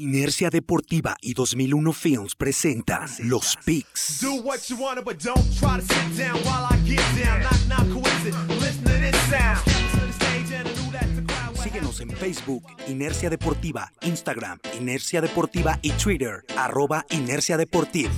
Inercia Deportiva y 2001 Films presentan Los Picks. Síguenos en Facebook, Inercia Deportiva, Instagram, Inercia Deportiva y Twitter, arroba Inercia Deportiva.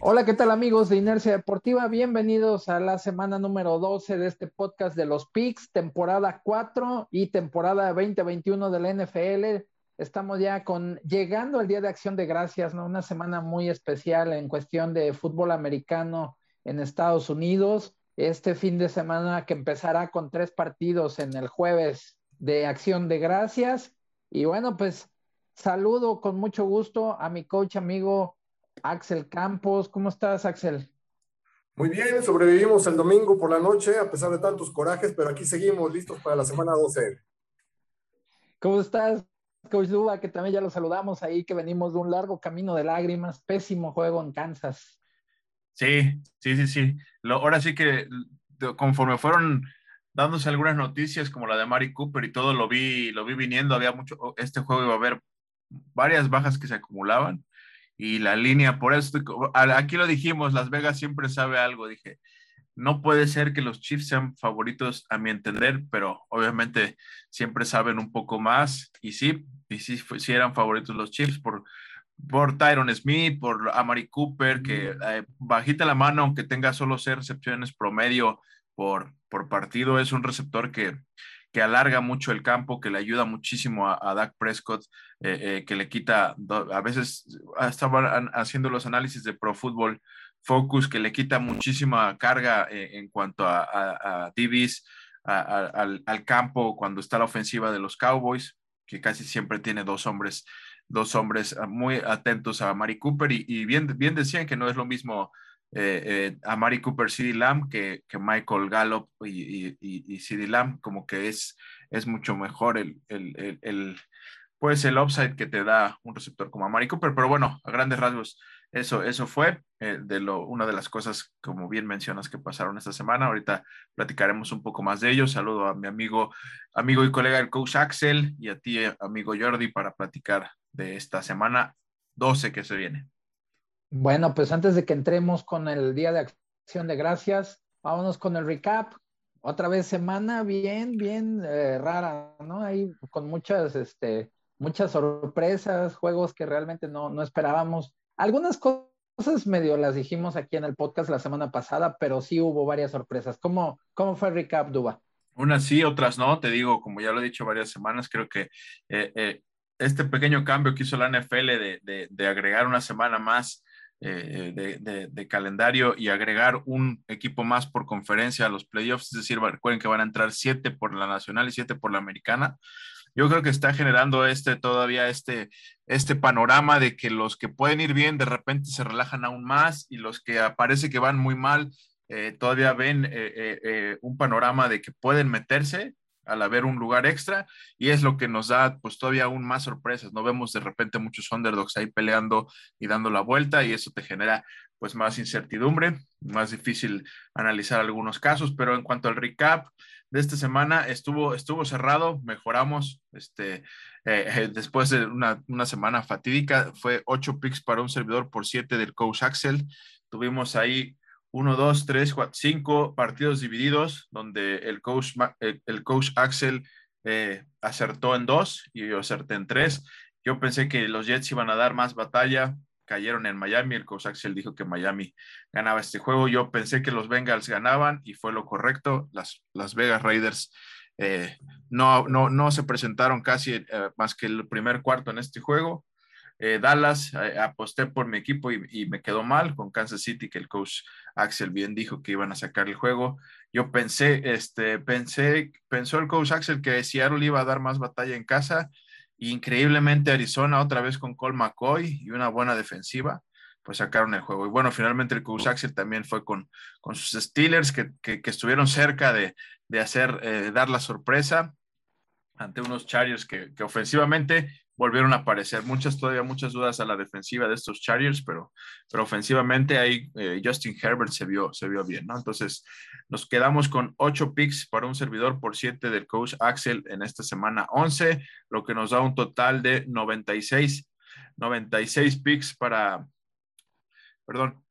Hola, ¿qué tal amigos de Inercia Deportiva? Bienvenidos a la semana número 12 de este podcast de los Picks, temporada 4 y temporada 2021 de la NFL. Estamos ya con llegando al Día de Acción de Gracias, ¿no? Una semana muy especial en cuestión de fútbol americano en Estados Unidos. Este fin de semana que empezará con tres partidos en el jueves de Acción de Gracias. Y bueno, pues saludo con mucho gusto a mi coach amigo Axel Campos. ¿Cómo estás, Axel? Muy bien, sobrevivimos el domingo por la noche a pesar de tantos corajes, pero aquí seguimos listos para la semana 12. ¿Cómo estás, Coach Duba? Que también ya lo saludamos ahí, que venimos de un largo camino de lágrimas, pésimo juego en Kansas. Sí, sí, sí, sí. Lo, ahora sí que conforme fueron dándose algunas noticias como la de Mari Cooper y todo, lo vi, lo vi viniendo, había mucho, este juego iba a haber varias bajas que se acumulaban y la línea, por eso, aquí lo dijimos, Las Vegas siempre sabe algo, dije, no puede ser que los Chiefs sean favoritos a mi entender, pero obviamente siempre saben un poco más y sí, y sí, sí eran favoritos los Chiefs por, por Tyron Smith, por Amari Cooper, que eh, bajita la mano, aunque tenga solo seis recepciones promedio por, por partido, es un receptor que, que alarga mucho el campo, que le ayuda muchísimo a, a Dak Prescott, eh, eh, que le quita, a veces estaban haciendo los análisis de Pro Football Focus, que le quita muchísima carga eh, en cuanto a, a, Divis, al, campo cuando está la ofensiva de los Cowboys, que casi siempre tiene dos hombres, dos hombres muy atentos a Mari Cooper y, y bien, bien decían que no es lo mismo eh, eh, a Mari Cooper, CD Lamb, que, que Michael Gallup y, y, y, CD Lamb, como que es, es mucho mejor el, el, el, pues el upside que te da un receptor como a Mari Cooper, pero bueno, a grandes rasgos, eso, eso fue eh, de lo, una de las cosas, como bien mencionas, que pasaron esta semana. Ahorita platicaremos un poco más de ello. Saludo a mi amigo, amigo y colega el coach Axel y a ti, amigo Jordi, para platicar de esta semana 12 que se viene. Bueno, pues antes de que entremos con el Día de Acción de Gracias, vámonos con el recap. Otra vez semana bien, bien eh, rara, ¿no? Ahí con muchas, este, muchas sorpresas, juegos que realmente no, no esperábamos. Algunas cosas medio las dijimos aquí en el podcast la semana pasada, pero sí hubo varias sorpresas. ¿Cómo, cómo fue el recap, Duba? Unas sí, otras no. Te digo, como ya lo he dicho varias semanas, creo que eh, eh, este pequeño cambio que hizo la NFL de, de, de agregar una semana más eh, de, de, calendario y agregar un equipo más por conferencia a los playoffs, es decir, recuerden que van a entrar siete por la nacional y siete por la americana. Yo creo que está generando este todavía este, este panorama de que los que pueden ir bien de repente se relajan aún más y los que parece que van muy mal eh, todavía ven eh, eh, un panorama de que pueden meterse al haber un lugar extra y es lo que nos da pues todavía aún más sorpresas, no vemos de repente muchos underdogs ahí peleando y dando la vuelta y eso te genera pues más incertidumbre, más difícil analizar algunos casos, pero en cuanto al recap de esta semana estuvo, estuvo cerrado, mejoramos, este, eh, después de una, una, semana fatídica, fue ocho picks para un servidor por siete del coach Axel, tuvimos ahí uno, dos, tres, cuatro, cinco partidos divididos, donde el coach, el, coach Axel eh, acertó en dos y yo acerté en tres. Yo pensé que los Jets iban a dar más batalla, cayeron en Miami, el coach Axel dijo que Miami ganaba este juego, yo pensé que los Bengals ganaban y fue lo correcto, las, las Vegas Raiders eh, no, no, no se presentaron casi eh, más que el primer cuarto en este juego, eh, Dallas, eh, aposté por mi equipo y, y, me quedó mal con Kansas City, que el coach Axel bien dijo que iban a sacar el juego. Yo pensé, este, pensé, pensó el coach Axel que Seattle iba a dar más batalla en casa. Increíblemente Arizona otra vez con Cole McCoy y una buena defensiva, pues sacaron el juego. Y bueno, finalmente el coach Axel también fue con, con sus Steelers que, que, estuvieron cerca de, de hacer, eh, dar la sorpresa ante unos Chargers que, ofensivamente volvieron a aparecer. Muchas, todavía muchas dudas a la defensiva de estos Chargers, pero, pero ofensivamente ahí eh, Justin Herbert se vio, se vio bien, ¿no? Entonces nos quedamos con ocho picks para un servidor por siete del coach Axel en esta semana 11, lo que nos da un total de 96, 96 picks para, perdón,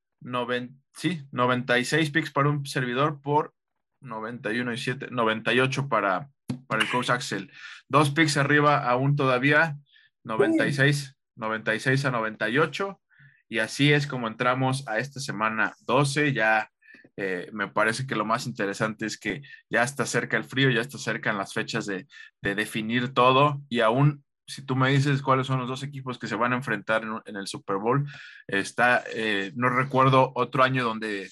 sí, 96 picks para un servidor por 91 y 7, 98 para, para el coach Axel. Dos picks arriba aún todavía, 96, 96 a 98. Y así es como entramos a esta semana 12. Ya eh, me parece que lo más interesante es que ya está cerca el frío, ya está cerca en las fechas de, de definir todo. Y aún si tú me dices cuáles son los dos equipos que se van a enfrentar en, el Super Bowl, está, eh, no recuerdo otro año donde,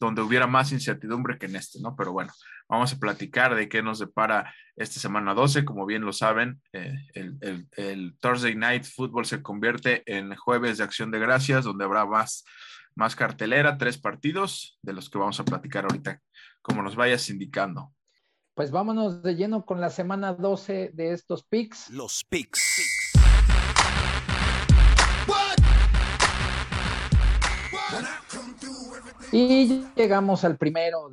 donde hubiera más incertidumbre que en este, ¿no? Pero bueno, vamos a platicar de qué nos depara esta semana 12. Como bien lo saben, eh, el, el, Thursday Night Football se convierte en jueves de acción de gracias, donde habrá más, más cartelera, tres partidos, de los que vamos a platicar ahorita, como nos vayas indicando. Pues vámonos de lleno con la semana 12 de estos picks. Los picks. Y llegamos al primero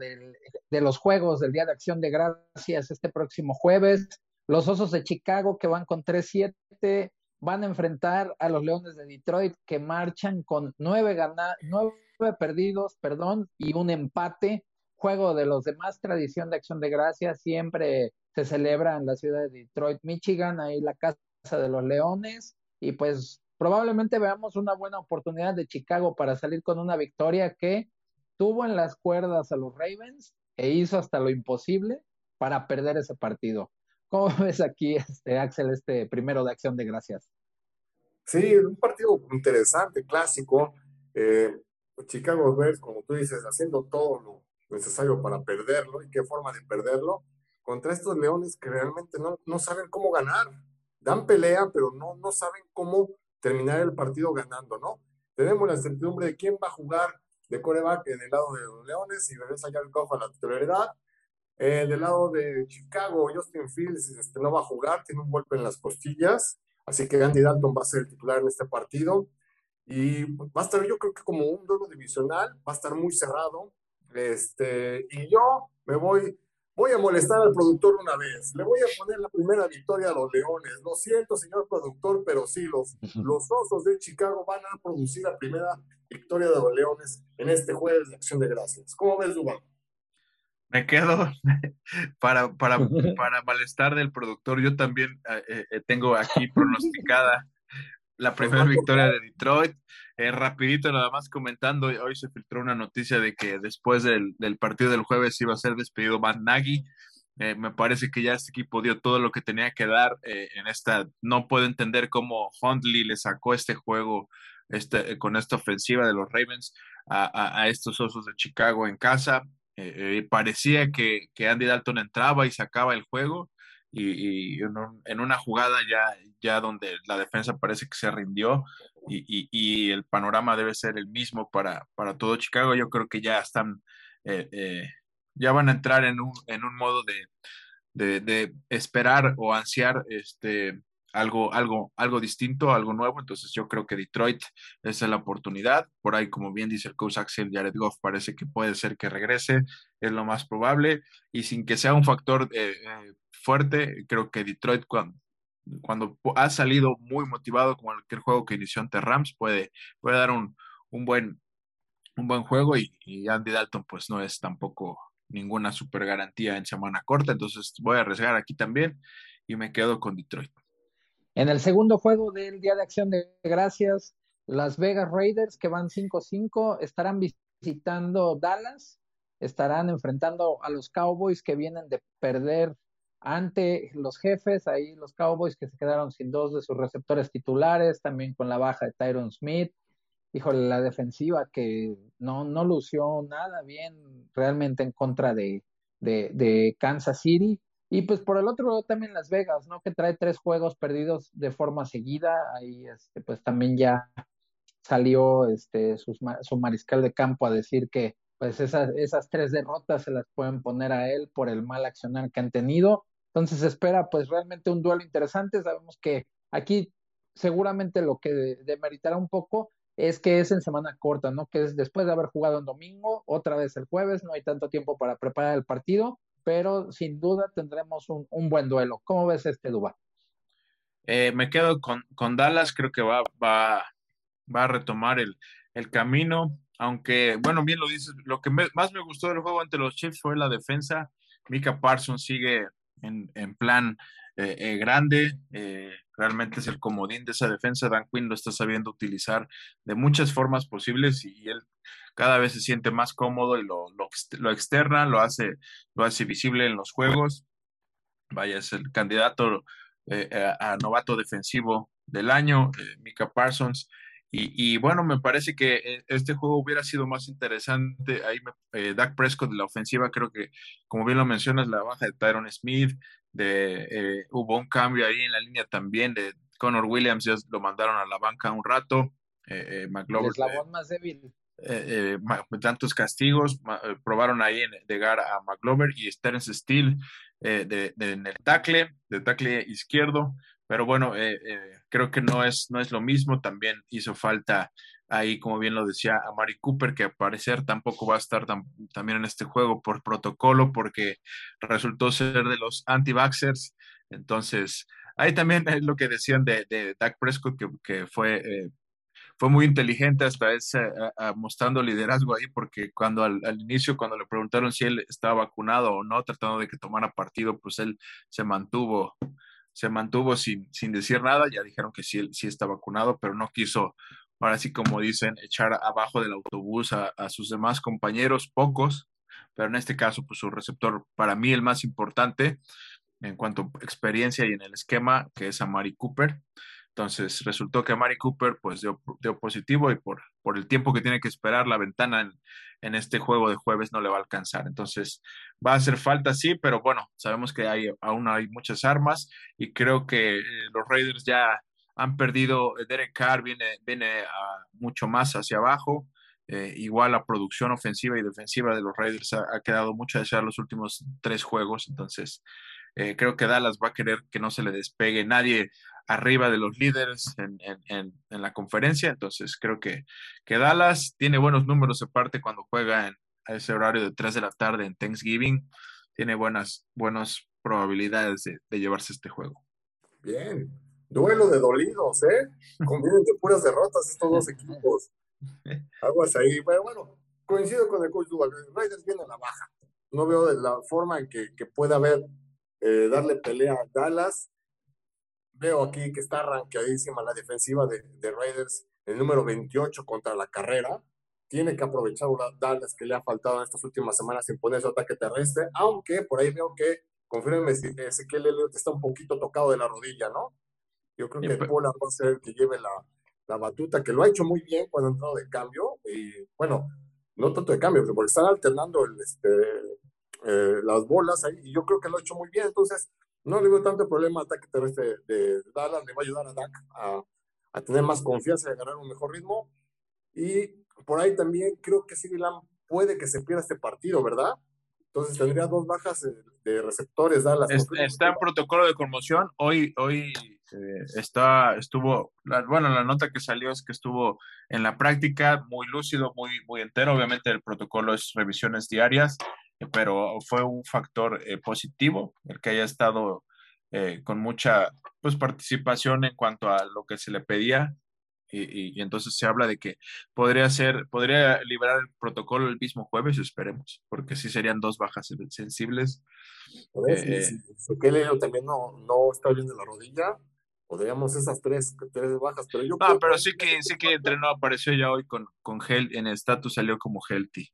de los juegos del Día de Acción de Gracias este próximo jueves. Los Osos de Chicago que van con 3-7 van a enfrentar a los Leones de Detroit que marchan con nueve, nueve perdidos perdón, y un empate juego de los demás, tradición de acción de gracias, siempre se celebra en la ciudad de Detroit, Michigan, ahí la casa de los Leones, y pues probablemente veamos una buena oportunidad de Chicago para salir con una victoria que tuvo en las cuerdas a los Ravens e hizo hasta lo imposible para perder ese partido. ¿Cómo ves aquí, este, Axel, este primero de acción de gracias? Sí, un partido interesante, clásico. Eh, Chicago Bears, como tú dices, haciendo todo lo, necesario para perderlo y qué forma de perderlo contra estos leones que realmente no, no saben cómo ganar. Dan pelea, pero no, no saben cómo terminar el partido ganando, ¿no? Tenemos la certidumbre de quién va a jugar de coreback en el lado de los Leones y regresa ya el a la titularidad. Eh, del lado de Chicago, Justin Fields este, no va a jugar, tiene un golpe en las costillas, así que Andy Dalton va a ser el titular en este partido. Y va a estar, yo creo que como un duelo divisional, va a estar muy cerrado. Este, y yo me voy, voy a molestar al productor una vez. Le voy a poner la primera victoria a los Leones. Lo siento, señor productor, pero sí, los, los Osos de Chicago van a producir la primera victoria de los Leones en este jueves de Acción de Gracias. ¿Cómo ves, Dubán? Me quedo para, para, para malestar del productor. Yo también eh, eh, tengo aquí pronosticada la primera victoria de Detroit. Eh, rapidito, nada más comentando, hoy se filtró una noticia de que después del, partido del jueves iba a ser despedido Van Nagy. Eh, me parece que ya este equipo dio todo lo que tenía que dar eh, en esta. No puedo entender cómo Huntley le sacó este juego este, con esta ofensiva de los Ravens a, estos osos de Chicago en casa. parecía que, que Andy Dalton entraba y sacaba el juego y, en, una jugada ya, ya donde la defensa parece que se rindió y, el panorama debe ser el mismo para, para todo Chicago, yo creo que ya están, eh, eh, ya van a entrar en un, en un modo de, de, esperar o ansiar este, algo, algo, algo distinto, algo nuevo. Entonces yo creo que Detroit es la oportunidad. Por ahí, como bien dice el coach Axel Jared Goff, parece que puede ser que regrese, es lo más probable. Y sin que sea un factor eh, fuerte. Creo que Detroit cuando, ha salido muy motivado como cualquier juego que inició ante Rams puede, puede dar un, un buen, un buen juego y, Andy Dalton pues no es tampoco ninguna super garantía en semana corta, entonces voy a arriesgar aquí también y me quedo con Detroit. En el segundo juego del Día de Acción de Gracias, las Vegas Raiders que van 5-5 estarán visitando Dallas, estarán enfrentando a los Cowboys que vienen de perder ante los jefes, ahí los Cowboys que se quedaron sin dos de sus receptores titulares, también con la baja de Tyron Smith. Híjole, la defensiva que no, no lució nada bien realmente en contra de, de, Kansas City. Y pues por el otro lado también Las Vegas, ¿no? Que trae tres juegos perdidos de forma seguida. Ahí este, pues también ya salió este, su, su mariscal de campo a decir que pues esas, esas tres derrotas se las pueden poner a él por el mal accionar que han tenido. Entonces espera pues realmente un duelo interesante. Sabemos que Aquí seguramente lo que demeritará un poco es que es en semana corta, ¿no? Que es después de haber jugado en domingo, otra vez el jueves, no hay tanto tiempo para preparar el partido, pero sin duda tendremos un, buen duelo. ¿Cómo ves este Duba? Eh, me quedo con, con, Dallas, creo que va, va, va a retomar el, el, camino, aunque, bueno, bien lo dices, lo que más me gustó del juego ante los Chiefs fue la defensa. Mika Parsons sigue en, en plan eh, eh, grande, eh, realmente es el comodín de esa defensa. Dan Quinn lo está sabiendo utilizar de muchas formas posibles y él cada vez se siente más cómodo y lo, lo, externa, lo hace, lo hace visible en los juegos. Vaya, es el candidato a, novato defensivo del año, Mika Parsons. Y, bueno, me parece que este juego hubiera sido más interesante. Ahí me, Dak Prescott de la ofensiva, creo que, como bien lo mencionas, la baja de Tyron Smith, de, eh, hubo un cambio ahí en la línea también de Connor Williams, ya lo mandaron a la banca un rato. Eh, eh McLaughlin, eslabón más débil. Eh, tantos castigos, probaron ahí en llegar a McLovin y Terence Steele de, en el tackle, de tackle izquierdo, pero bueno, creo que no es, no es lo mismo, también hizo falta ahí, como bien lo decía, a Mari Cooper, que al parecer tampoco va a estar también en este juego por protocolo, porque resultó ser de los anti-vaxxers. Entonces, ahí también es lo que decían de, de Dak Prescott, que, fue, eh, fue muy inteligente hasta ese, mostrando liderazgo ahí, porque cuando al, inicio, cuando le preguntaron si él estaba vacunado o no, tratando de que tomara partido, pues él se mantuvo se mantuvo sin, sin decir nada, ya dijeron que sí, sí está vacunado, pero no quiso ahora sí como dicen, echar abajo del autobús a, sus demás compañeros, pocos, pero en este caso, pues su receptor, para mí el más importante en cuanto a experiencia y en el esquema, que es a Mari Cooper. Entonces resultó que Mari Cooper pues dio, positivo y por, por el tiempo que tiene que esperar la ventana en, este juego de jueves no le va a alcanzar. Entonces va a hacer falta, sí, pero bueno, sabemos que hay, aún hay muchas armas y creo que eh, los Raiders ya han perdido, eh, Derek Carr viene, viene a mucho más hacia abajo, eh, igual la producción ofensiva y defensiva de los Raiders ha, quedado mucho a desear los últimos tres juegos, entonces creo que Dallas va a querer que no se le despegue nadie arriba de los líderes en, en, en, la conferencia, entonces creo que, que Dallas tiene buenos números aparte cuando juega en, a ese horario de 3 de la tarde en Thanksgiving, tiene buenas, buenas probabilidades de, de llevarse este juego. Bien, Duelo de dolidos, ¿eh? Convienen de puras derrotas estos dos equipos. Aguas ahí. Pero bueno, coincido con el coach Duval. Raiders viene a la baja. No veo de la forma en que, que pueda haber, eh, darle pelea a Dallas. Veo aquí que está arranqueadísima la defensiva de, de Raiders, el número 28 contra la carrera. Tiene que aprovechar una Dallas que le ha faltado en estas últimas semanas en poner su ataque terrestre, aunque por ahí veo que, confírmenme si Ezequiel Elliott está un poquito tocado de la rodilla, ¿no? Yo creo que Pola va a ser el que lleve la, la, batuta, que lo ha hecho muy bien cuando ha entrado de cambio. Y bueno, no tanto de cambio, porque están alternando el, este, eh, las bolas ahí. Y yo creo que lo ha hecho muy bien. Entonces, no le veo tanto problema al ataque terrestre de, Dallas. Le va a ayudar a Dak a, a, tener más confianza y a agarrar un mejor ritmo. Y por ahí también creo que CD puede que se pierda este partido, ¿verdad? Entonces tendría dos bajas de, receptores Dallas. está en protocolo de conmoción. Hoy, hoy eh, está, estuvo, bueno, la nota que salió es que estuvo en la práctica muy lúcido, muy, muy entero. Obviamente el protocolo es revisiones diarias, pero fue un factor eh, positivo el que haya estado con mucha pues, participación en cuanto a lo que se le pedía. Y, entonces se habla de que podría ser, podría liberar el protocolo el mismo jueves, esperemos, porque sí serían dos bajas sensibles. Eh, si, también no, no está bien de la rodilla, podríamos esas tres, tres bajas, pero yo... No, pero sí que, sí que entrenó, apareció ya hoy con, con gel, en estatus salió como healthy.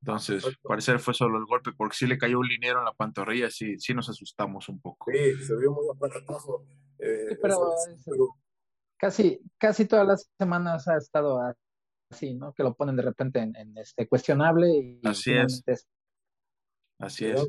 Entonces, parecer fue solo el golpe, porque sí le cayó un liniero en la pantorrilla, sí, sí nos asustamos un poco. Sí, se vio muy apretado. Eh, pero, casi, casi todas las semanas ha estado así, ¿no? Que lo ponen de repente en, este cuestionable y así es. Así es.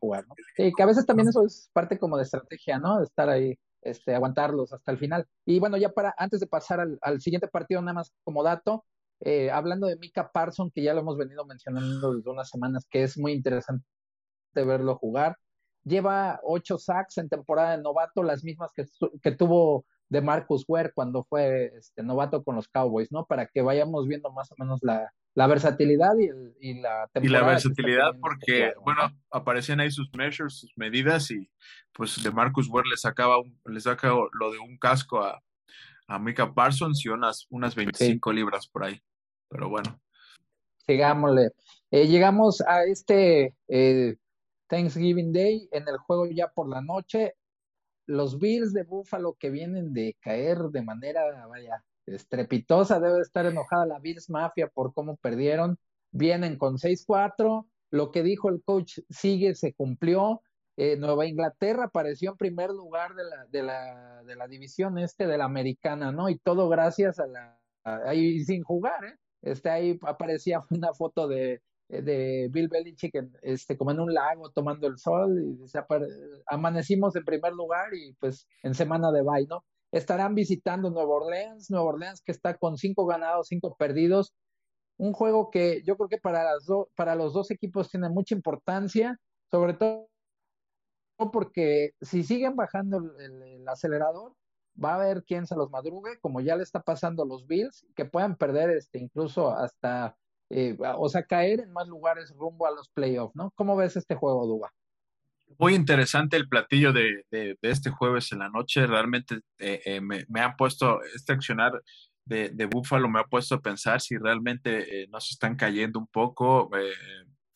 jugar, ¿no? Y que a veces también eso es parte como de estrategia, ¿no? De estar ahí, este, aguantarlos hasta el final. Y bueno, ya para, antes de pasar al, siguiente partido, nada más como dato, eh, hablando de Mika Parson, que ya lo hemos venido mencionando desde unas semanas, que es muy interesante verlo jugar. lleva ocho sacks en temporada de novato, las mismas que, que tuvo de Marcus Ware cuando fue este, novato con los Cowboys, ¿no? Para que vayamos viendo más o menos la, la versatilidad y, y, la temporada. Y la versatilidad porque, bueno, aparecían ahí sus measures, sus medidas y pues de Marcus Ware le sacaba, le saca lo de un casco a, a Mika Parsons y unas, unas 25 libras por ahí. Pero bueno. Sigámosle. Eh, llegamos a este eh, Thanksgiving Day en el juego ya por la noche. Los Bills de Buffalo que vienen de caer de manera, vaya, estrepitosa, debe estar enojada la Bills Mafia por cómo perdieron. Vienen con 6-4. Lo que dijo el coach sigue, se cumplió. Eh, Nueva Inglaterra apareció en primer lugar de la, de la, de la división este de la americana, ¿no? Y todo gracias a la, ahí sin jugar, ¿eh? Este, ahí aparecía una foto de, de Bill Belichick este, como en un lago tomando el sol y amanecimos en primer lugar y pues en semana de bye, ¿no? Estarán visitando Nueva Orleans, Nueva Orleans que está con cinco ganados, cinco perdidos. Un juego que yo creo que para, las para los dos equipos tiene mucha importancia, sobre todo porque si siguen bajando el, acelerador, va a haber quien se los madrugue, como ya le está pasando a los Bills, que puedan perder este, incluso hasta, eh, o sea, caer en más lugares rumbo a los playoffs, ¿no? ¿Cómo ves este juego, Duba? Muy interesante el platillo de, de, este jueves en la noche. Realmente eh, eh, me, me, han puesto, este accionar de, de Búfalo me ha puesto a pensar si realmente no se están cayendo un poco.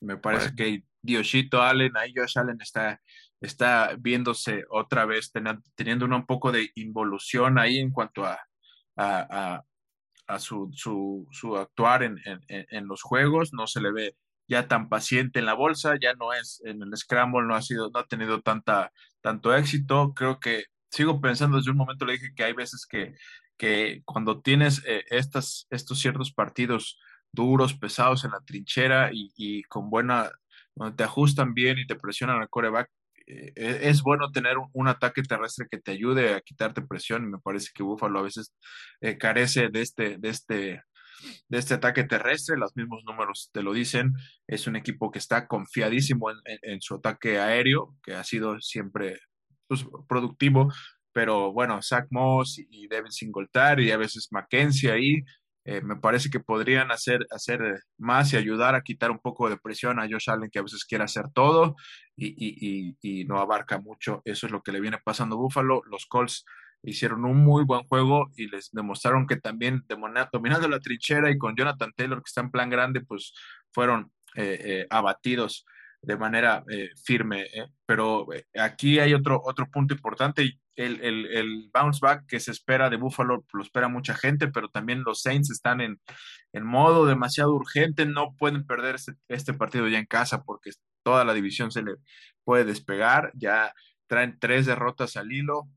me parece que Dioshito Allen, ahí Josh Allen está está viéndose otra vez, teniendo un poco de involución ahí en cuanto a, a, a, su, su, su, actuar en, en, en, los juegos, no se le ve ya tan paciente en la bolsa, ya no es en el scramble, no ha sido, no ha tenido tanta, tanto éxito, creo que sigo pensando desde un momento le dije que hay veces que, que cuando tienes eh, estas, estos ciertos partidos duros, pesados en la trinchera y, y con buena, donde te ajustan bien y te presionan al coreback, eh, es bueno tener un, ataque terrestre que te ayude a quitarte presión. Y me parece que Buffalo a veces eh, carece de este, de, este, de este ataque terrestre. Los mismos números te lo dicen. Es un equipo que está confiadísimo en, su ataque aéreo, que ha sido siempre pues, productivo. Pero bueno, Zach Moss y Devin Singletary y a veces Mackenzie ahí eh, me parece que podrían hacer, hacer más y ayudar a quitar un poco de presión a Josh Allen, que a veces quiere hacer todo y, no abarca mucho. Eso es lo que le viene pasando a Buffalo. Los Colts hicieron un muy buen juego y les demostraron que también dominando la trinchera y con Jonathan Taylor, que está en plan grande, pues fueron eh, eh, abatidos de manera firme. Pero aquí hay otro, otro punto importante el, el, el, bounce back que se espera de Buffalo lo espera mucha gente, pero también los Saints están en, en modo demasiado urgente, no pueden perder este, este, partido ya en casa porque toda la división se le puede despegar, ya traen tres derrotas al hilo.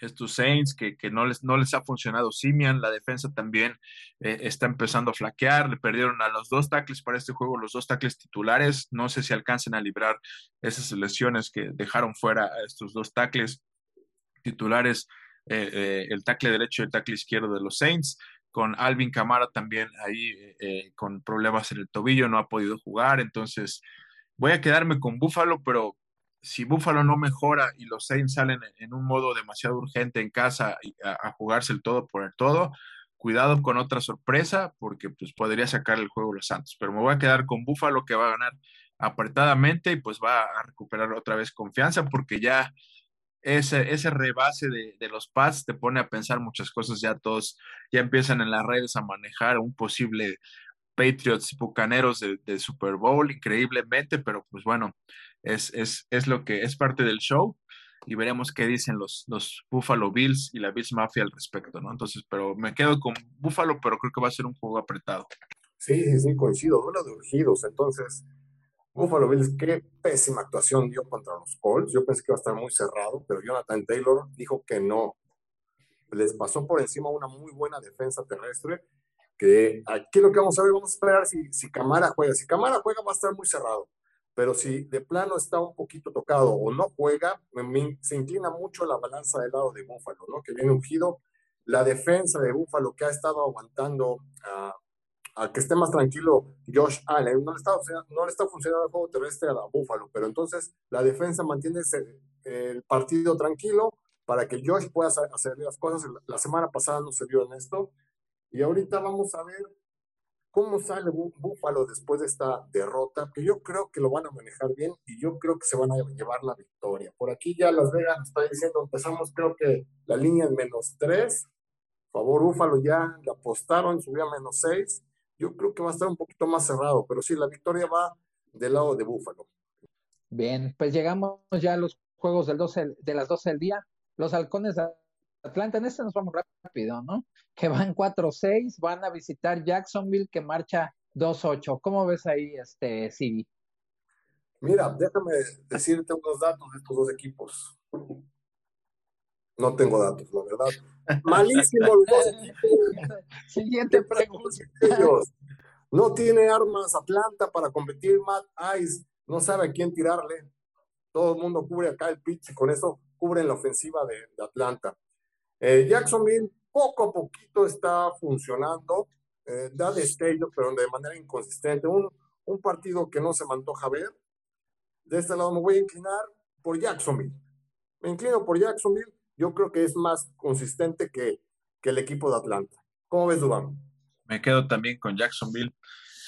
Estos Saints que, que no, les, no les ha funcionado Simian, la defensa también eh, está empezando a flaquear, le perdieron a los dos tackles para este juego, los dos tackles titulares, no sé si alcancen a librar esas lesiones que dejaron fuera estos dos tackles titulares eh, eh, el tackle derecho y el tackle izquierdo de los Saints, con Alvin Camara también ahí con problemas en el tobillo, no ha podido jugar, entonces voy a quedarme con Buffalo, pero si Buffalo no mejora y los Saints salen en un modo demasiado urgente en casa a, jugarse el todo por el todo, cuidado con otra sorpresa porque pues podría sacar el juego los Santos, pero me voy a quedar con Buffalo que va a ganar apretadamente y pues va a recuperar otra vez confianza porque ya ese, ese rebase de, de, los pads te pone a pensar muchas cosas, ya todos ya empiezan en las redes a manejar un posible Patriots Bucaneros de, Super Bowl, increíblemente, pero pues bueno, es, es, es, lo que es parte del show y veremos qué dicen los, los Buffalo Bills y la Bills Mafia al respecto, ¿no? Entonces, pero me quedo con Buffalo, pero creo que va a ser un juego apretado. Sí, sí, sí, coincido, duelo de urgidos, entonces Buffalo Bills, qué pésima actuación dio contra los Colts. Yo pensé que iba a estar muy cerrado, pero Jonathan Taylor dijo que no. Les pasó por encima una muy buena defensa terrestre. Que aquí lo que vamos a ver, vamos a esperar si, si Camara juega. Si Camara juega, va a estar muy cerrado. Pero si de plano está un poquito tocado o no juega, se inclina mucho la balanza del lado de Buffalo, ¿no? Que viene ungido. La defensa de Buffalo que ha estado aguantando a a que esté más tranquilo Josh Allen. No le está, no le está funcionando el juego terrestre a la Buffalo, pero entonces la defensa mantiene el partido tranquilo para que Josh pueda hacer las cosas. La semana pasada no se vio en esto. Y ahorita vamos a ver cómo sale Buffalo después de esta derrota, que yo creo que lo van a manejar bien y yo creo que se van a llevar la victoria. Por aquí ya Las Vegas está diciendo, empezamos creo que la línea en menos tres, favor Búfalo ya le apostaron, subió a menos seis, yo creo que va a estar un poquito más cerrado, pero sí, la victoria va del lado de Búfalo. Bien, pues llegamos ya a los juegos del 12, de las 12 del día. Los halcones Atlanta, en este nos vamos rápido, ¿no? Que van 4-6, van a visitar Jacksonville, que marcha 2-8. ¿Cómo ves ahí, este, Siri? Mira, déjame decirte unos datos de estos dos equipos. No tengo datos, la verdad. Malísimo los dos equipos. Siguiente pregunta. No tiene armas Atlanta para competir. Matt Ice no sabe a quién tirarle. Todo el mundo cubre acá el pitch y con eso cubren la ofensiva de, Atlanta. Eh, Jacksonville poco a poquito está funcionando, eh, da destello, pero de manera inconsistente. Un, un partido que no se me antoja ver. De este lado me voy a inclinar por Jacksonville. Me inclino por Jacksonville yo creo que es más consistente que, que el equipo de Atlanta. ¿Cómo ves, Dubán? Me quedo también con Jacksonville.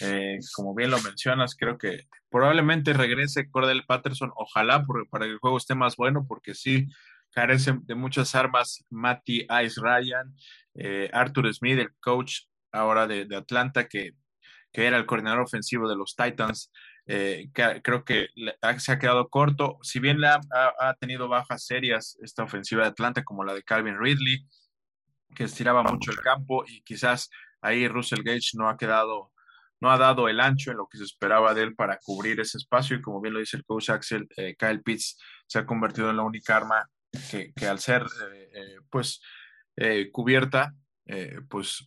Eh, como bien lo mencionas, creo que probablemente regrese Cordell Patterson, ojalá para que el juego esté más bueno, porque sí carece de muchas armas Matty Ice Ryan, eh, Arthur Smith, el coach ahora de, de Atlanta, que, que, era el coordinador ofensivo de los Titans, eh, creo que se ha quedado corto. Si bien ha, ha, tenido bajas serias esta ofensiva de Atlanta, como la de Calvin Ridley, que estiraba mucho el campo y quizás ahí Russell Gage no ha quedado, no ha dado el ancho en lo que se esperaba de él para cubrir ese espacio. Y como bien lo dice el coach Axel, eh, Kyle Pitts se ha convertido en la única arma que, que al ser eh, pues cubierta, pues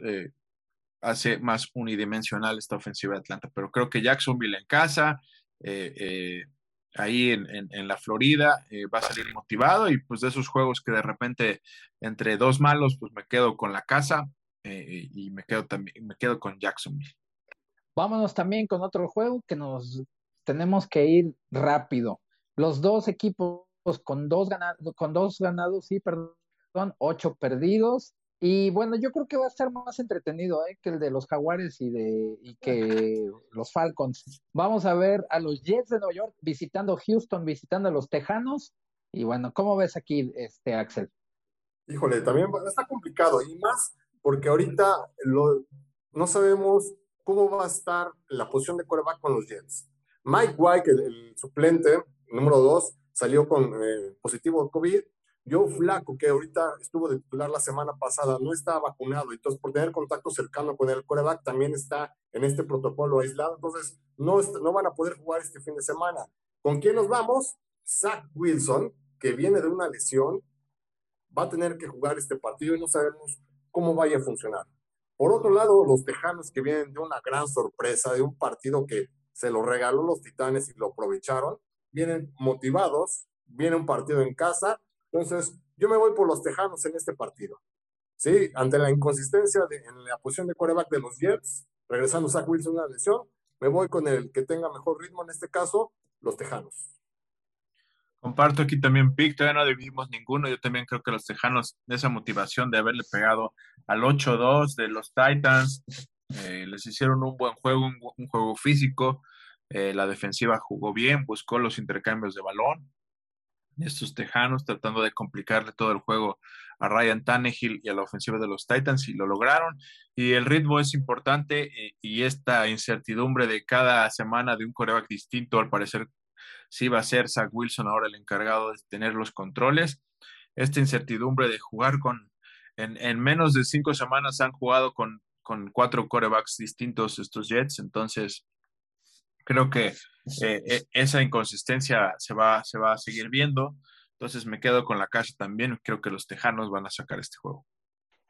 hace más unidimensional esta ofensiva de Atlanta. Pero creo que Jacksonville en casa, eh, eh, ahí en, la Florida, eh, va a salir motivado y pues de esos juegos que de repente entre dos malos, pues me quedo con la casa y me quedo también, me quedo con Jacksonville. Vámonos también con otro juego que nos tenemos que ir rápido. Los dos equipos con dos ganados, con dos ganados, sí, perdón, ocho perdidos. Y bueno, yo creo que va a estar más entretenido ¿eh? que el de los Jaguares y, de, y que los Falcons. Vamos a ver a los Jets de Nueva York visitando Houston, visitando a los Tejanos. Y bueno, ¿cómo ves aquí, este Axel? Híjole, también está complicado y más porque ahorita lo, no sabemos cómo va a estar la posición de coreback con los Jets. Mike White, el, suplente número dos, salió con eh, positivo COVID yo Flaco, que ahorita estuvo de titular la semana pasada, no está vacunado, entonces por tener contacto cercano con el coreback también está en este protocolo aislado, entonces no, no van a poder jugar este fin de semana. ¿Con quién nos vamos? Zach Wilson, que viene de una lesión, va a tener que jugar este partido y no sabemos cómo vaya a funcionar. Por otro lado, los Tejanos que vienen de una gran sorpresa, de un partido que se lo regaló los Titanes y lo aprovecharon, vienen motivados, viene un partido en casa entonces, yo me voy por los Tejanos en este partido. Sí, ante la inconsistencia de, en la posición de quarterback de los Jets, regresando Zach Wilson a la lesión, me voy con el que tenga mejor ritmo, en este caso, los Tejanos. Comparto aquí también pick, todavía no dividimos ninguno. Yo también creo que los Tejanos, esa motivación de haberle pegado al 8-2 de los Titans, eh, les hicieron un buen juego, un, juego físico. Eh, la defensiva jugó bien, buscó los intercambios de balón estos tejanos tratando de complicarle todo el juego a Ryan Tannehill y a la ofensiva de los Titans y lo lograron. Y el ritmo es importante eh, y esta incertidumbre de cada semana de un coreback distinto, al parecer sí va a ser Zach Wilson ahora el encargado de tener los controles. Esta incertidumbre de jugar con, en, en menos de cinco semanas han jugado con, con cuatro corebacks distintos estos Jets, entonces creo que eh, eh, esa inconsistencia se va, se va a seguir viendo. Entonces me quedo con la casa también. Creo que los Tejanos van a sacar este juego.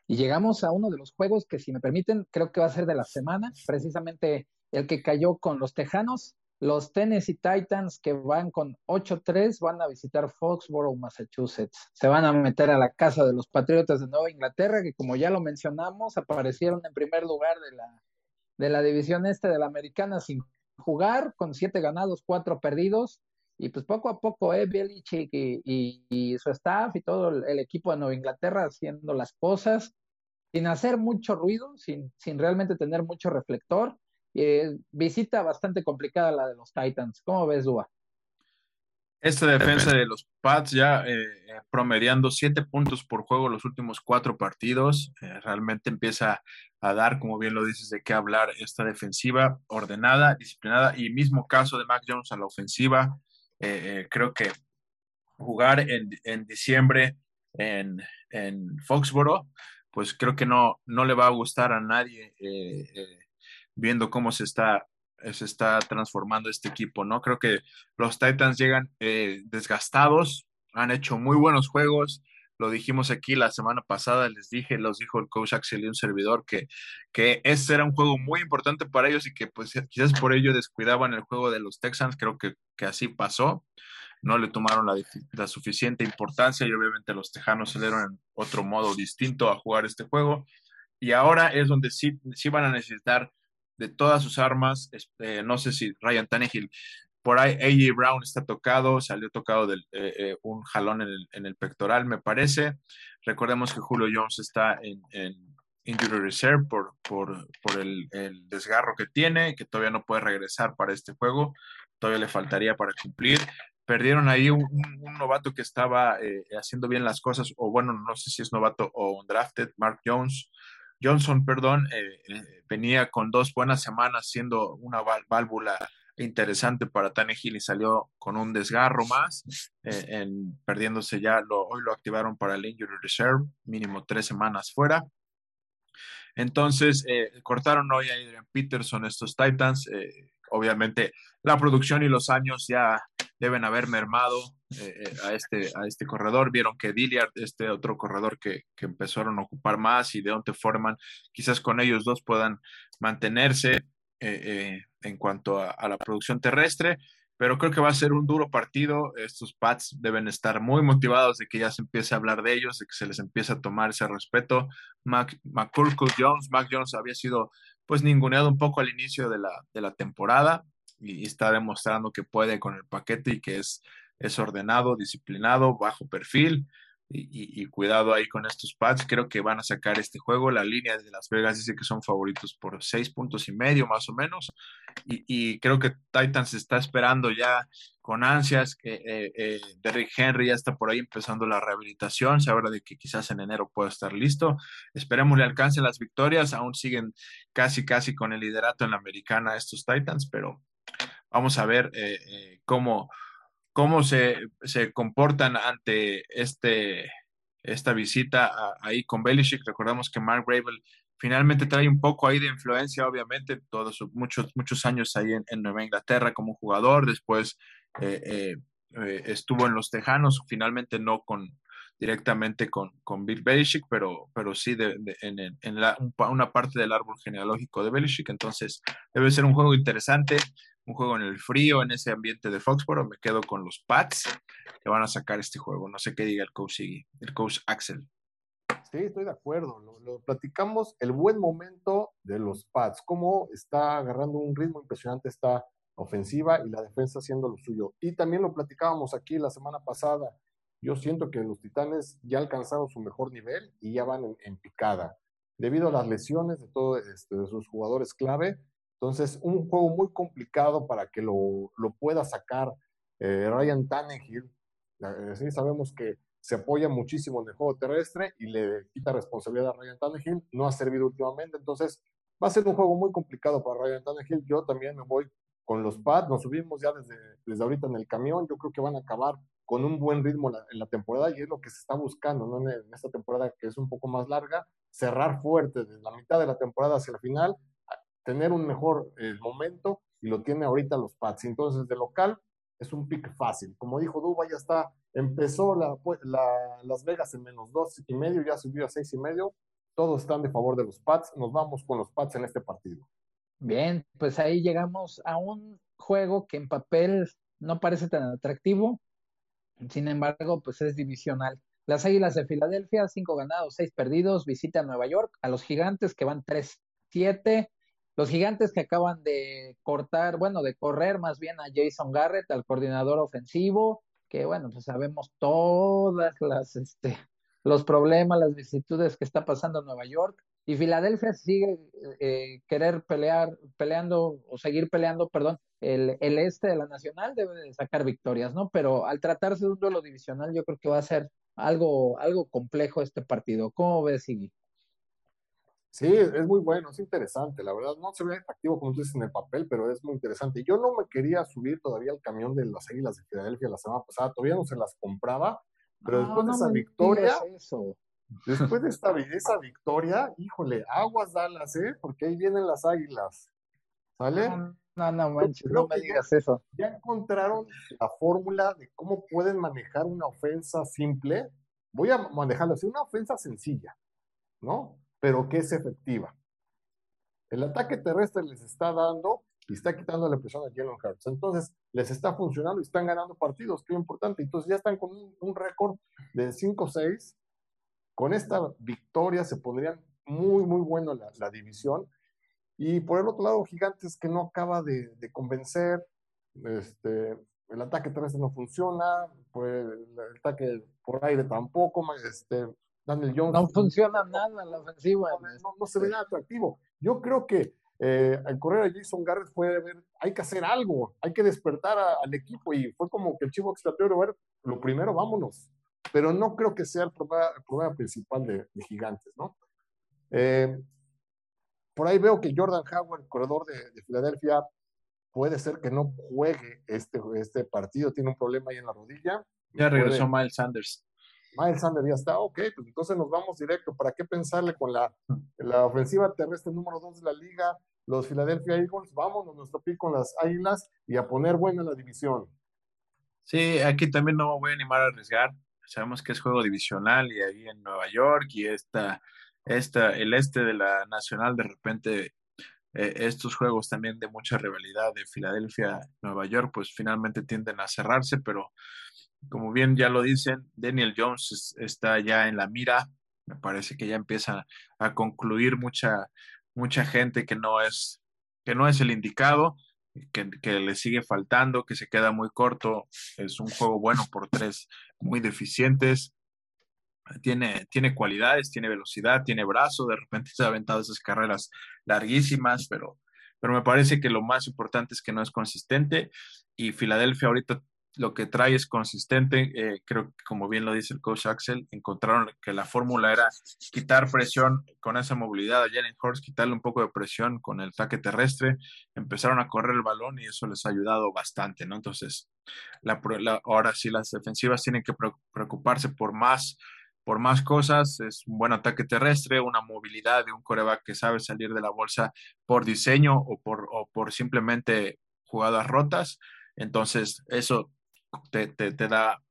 Y llegamos a uno de los juegos que, si me permiten, creo que va a ser de la semana, precisamente el que cayó con los Tejanos. Los Tennessee Titans, que van con 8-3, van a visitar Foxborough, Massachusetts. Se van a meter a la casa de los Patriotas de Nueva Inglaterra, que como ya lo mencionamos, aparecieron en primer lugar de la de la división este de la americana sin jugar, con siete ganados, cuatro perdidos. Y pues poco a poco, eh, Belichick y, su staff y todo el, equipo de Nueva Inglaterra haciendo las cosas sin hacer mucho ruido, sin, sin realmente tener mucho reflector. Eh, visita bastante complicada la de los Titans. ¿Cómo ves, Dua? Esta defensa de los Pats ya eh, eh, promediando siete puntos por juego los últimos cuatro partidos, eh, realmente empieza a dar, como bien lo dices, de qué hablar esta defensiva ordenada, disciplinada y mismo caso de Mac Jones a la ofensiva. creo que jugar en, en diciembre en, en, Foxboro, pues creo que no, no le va a gustar a nadie viendo cómo se está se está transformando este equipo, ¿no? Creo que los Titans llegan eh, desgastados, han hecho muy buenos juegos, lo dijimos aquí la semana pasada, les dije, los dijo el coach Axel y un servidor, que, que ese era un juego muy importante para ellos y que pues quizás por ello descuidaban el juego de los Texans, creo que, que así pasó, no le tomaron la, suficiente importancia y obviamente los Tejanos salieron en otro modo distinto a jugar este juego. Y ahora es donde sí, sí van a necesitar de todas sus armas. Este, no sé si Ryan Tannehill, por ahí AJ Brown está tocado, salió tocado de eh, eh, un jalón en el, pectoral, me parece. Recordemos que Julio Jones está en, Injury Reserve por, el, desgarro que tiene, que todavía no puede regresar para este juego, todavía le faltaría para cumplir. Perdieron ahí un, novato que estaba eh, haciendo bien las cosas, o bueno, no sé si es novato o un drafted, Mark Jones, Johnson, perdón, eh, eh, venía con dos buenas semanas siendo una válvula interesante para Tannehill y salió con un desgarro más, eh, perdiéndose ya, hoy lo activaron para el Injury Reserve, mínimo tres semanas fuera. Entonces, cortaron hoy a Adrian Peterson estos Titans. obviamente, la producción y los años ya deben haber mermado eh, eh, a, este, a este corredor. Vieron que Dilliard, este otro corredor que, que empezaron a ocupar más, y Deonte Foreman, quizás con ellos dos puedan mantenerse eh, en cuanto a, la producción terrestre. Pero creo que va a ser un duro partido. Estos Pats deben estar muy motivados de que ya se empiece a hablar de ellos, de que se les empiece a tomar ese respeto. Mac, Jones, Mac Jones había sido pues ninguneado un poco al inicio de la, de la temporada y, está demostrando que puede con el paquete y que es, es ordenado, disciplinado, bajo perfil. Y, cuidado ahí con estos pads. Creo que van a sacar este juego. La línea de Las Vegas dice que son favoritos por seis puntos y medio más o menos. Y, creo que Titans está esperando ya con ansias. que eh, eh, Derrick Henry ya está por ahí empezando la rehabilitación. Se habla de que quizás en enero pueda estar listo. Esperemos le alcance las victorias. Aún siguen casi, casi con el liderato en la americana estos Titans, pero Vamos a ver eh, eh, cómo, cómo se, comportan ante este, esta visita ahí con Belichick. Recordamos que Mark Gravel finalmente trae un poco ahí de influencia, obviamente, todos muchos, muchos años ahí en, Nueva Inglaterra como jugador, después eh, estuvo en los Tejanos, finalmente no con directamente con, con Bill Belichick, pero, pero sí en, una parte del árbol genealógico de Belichick, entonces debe ser un juego interesante un juego en el frío, en ese ambiente de Foxborough, me quedo con los Pats que van a sacar este juego. No sé qué diga el coach el coach Axel. Sí, estoy de acuerdo. Lo, platicamos, el buen momento de los Pats, cómo está agarrando un ritmo impresionante esta ofensiva y la defensa haciendo lo suyo. Y también lo platicábamos aquí la semana pasada. Yo siento que los Titanes ya alcanzaron su mejor nivel y ya van en, picada. Debido a las lesiones de todos este, sus jugadores clave, entonces, un juego muy complicado para que lo, lo pueda sacar eh, Ryan Tannehill. Eh, sí, sabemos que se apoya muchísimo en el juego terrestre y le quita responsabilidad a Ryan Tannehill. No ha servido últimamente, entonces va a ser un juego muy complicado para Ryan Tannehill. Yo también me voy con los Pats. Nos subimos ya desde, desde ahorita en el camión. Yo creo que van a acabar con un buen ritmo en la, temporada y es lo que se está buscando ¿no? en, en, esta temporada que es un poco más larga, cerrar fuerte desde la mitad de la temporada hacia la final tener un mejor eh, momento y lo tiene ahorita los Pats. Entonces, de local es un pick fácil. Como dijo Duba, ya está, empezó la, Las Vegas en menos dos y medio, ya subió a seis y medio. Todos están de favor de los Pats. Nos vamos con los Pats en este partido. Bien, pues ahí llegamos a un juego que en papel no parece tan atractivo. Sin embargo, pues es divisional. Las Águilas de Filadelfia, cinco ganados, seis perdidos, visita a Nueva York, a los Gigantes que van 3-7 Los gigantes que acaban de cortar, bueno, de correr más bien a Jason Garrett, al coordinador ofensivo, que bueno, pues sabemos todas las, este, los problemas, las vicisitudes que está pasando en Nueva York. Y Filadelfia sigue eh, querer pelear, peleando o seguir peleando, perdón, el, el, este de la Nacional debe de sacar victorias, ¿no? Pero al tratarse de un duelo divisional, yo creo que va a ser algo, algo complejo este partido. ¿Cómo ves, Iggy? Sí, es muy bueno, es interesante, la verdad. No se ve atractivo como tú dices en el papel, pero es muy interesante. Yo no me quería subir todavía al camión de las Águilas de Filadelfia la semana pasada, todavía no se las compraba, pero después de esa victoria, después de esta, esa victoria, híjole, aguas Dallas, ¿eh? Porque ahí vienen las Águilas. ¿Sale? No, no manches, no me digas eso. Ya encontraron la fórmula de cómo pueden manejar una ofensa simple. Voy a manejarlo así, una ofensa sencilla, ¿no? Pero que es efectiva. El ataque terrestre les está dando y está quitando la presión a Jalen Hurts. Entonces, les está funcionando y están ganando partidos, que es importante. Entonces, ya están con un, récord de 5-6. Con esta victoria se pondrían muy, muy bueno la, la división y por el otro lado, Gigantes que no acaba de, convencer, este, el ataque terrestre no funciona, pues, el ataque por aire tampoco, este, Daniel Jones. No funciona nada la ofensiva. No, se ve nada atractivo. Yo creo que eh, al correr a Jason Garrett fue ver, hay que hacer algo, hay que despertar al equipo y fue como que el chivo extraterrestre, ver, lo primero, vámonos. Pero no creo que sea el problema, principal de, de Gigantes, ¿no? Eh, por ahí veo que Jordan Howard, corredor de, Filadelfia, puede ser que no juegue este, este partido, tiene un problema ahí en la rodilla. Ya regresó Miles Sanders. Miles Sanders ya está, ok, pues entonces nos vamos directo. ¿Para qué pensarle con la, la ofensiva terrestre número dos de la liga? Los Philadelphia Eagles, vámonos nuestro pico con las Águilas y a poner buena la división. Sí, aquí también no voy a animar a arriesgar. Sabemos que es juego divisional y ahí en Nueva York y esta esta, el este de la Nacional, de repente eh, estos juegos también de mucha rivalidad de Filadelfia, Nueva York, pues finalmente tienden a cerrarse, pero como bien ya lo dicen, Daniel Jones está ya en la mira, me parece que ya empieza a concluir mucha, mucha gente que no es, que no es el indicado, que, que, le sigue faltando, que se queda muy corto, es un juego bueno por tres muy deficientes, tiene, tiene cualidades, tiene velocidad, tiene brazo, de repente se ha aventado esas carreras larguísimas, pero, pero me parece que lo más importante es que no es consistente. Y Filadelfia ahorita lo que trae es consistente. Eh, creo que, como bien lo dice el coach Axel, encontraron que la fórmula era quitar presión con esa movilidad a Jalen Hurts, quitarle un poco de presión con el ataque terrestre. Empezaron a correr el balón y eso les ha ayudado bastante, ¿no? Entonces, la, ahora sí las defensivas tienen que preocuparse por más por más cosas, es un buen ataque terrestre, una movilidad de un coreback que sabe salir de la bolsa por diseño o por, o por simplemente jugadas rotas. Entonces, eso te, te, da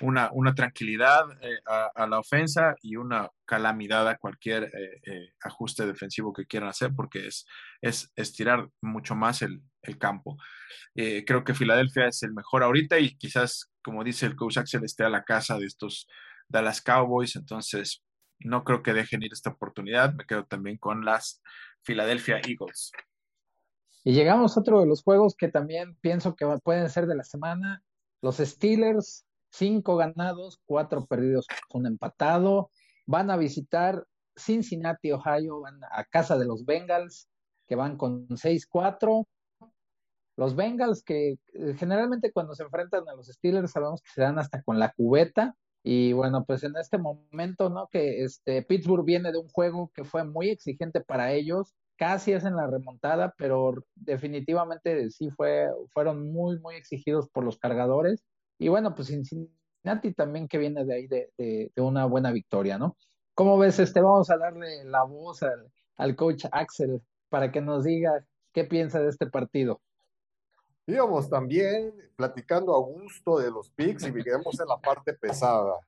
una, una tranquilidad eh, a, la ofensa y una calamidad a cualquier eh, eh, ajuste defensivo que quieran hacer, porque es, es estirar mucho más el, el campo. creo que Filadelfia es el mejor ahorita y quizás, como dice el coach Axel, esté a la casa de estos Dallas Cowboys, entonces no creo que dejen ir esta oportunidad. Me quedo también con las Philadelphia Eagles. Y llegamos a otro de los juegos que también pienso que pueden ser de la semana. Los Steelers, cinco ganados, cuatro perdidos, un empatado. Van a visitar Cincinnati, Ohio, van a casa de los Bengals, que van con 6-4. Los Bengals que eh, generalmente cuando se enfrentan a los Steelers sabemos que se dan hasta con la cubeta, y bueno, pues en este momento, ¿no? Que este Pittsburgh viene de un juego que fue muy exigente para ellos, casi es en la remontada, pero definitivamente sí fue, fueron muy, muy exigidos por los cargadores. Y bueno, pues Cincinnati también que viene de ahí de, de, una buena victoria, ¿no? ¿Cómo ves, este? Vamos a darle la voz al, coach Axel para que nos diga qué piensa de este partido. Íbamos también platicando a gusto de los picks y quedamos en la parte pesada.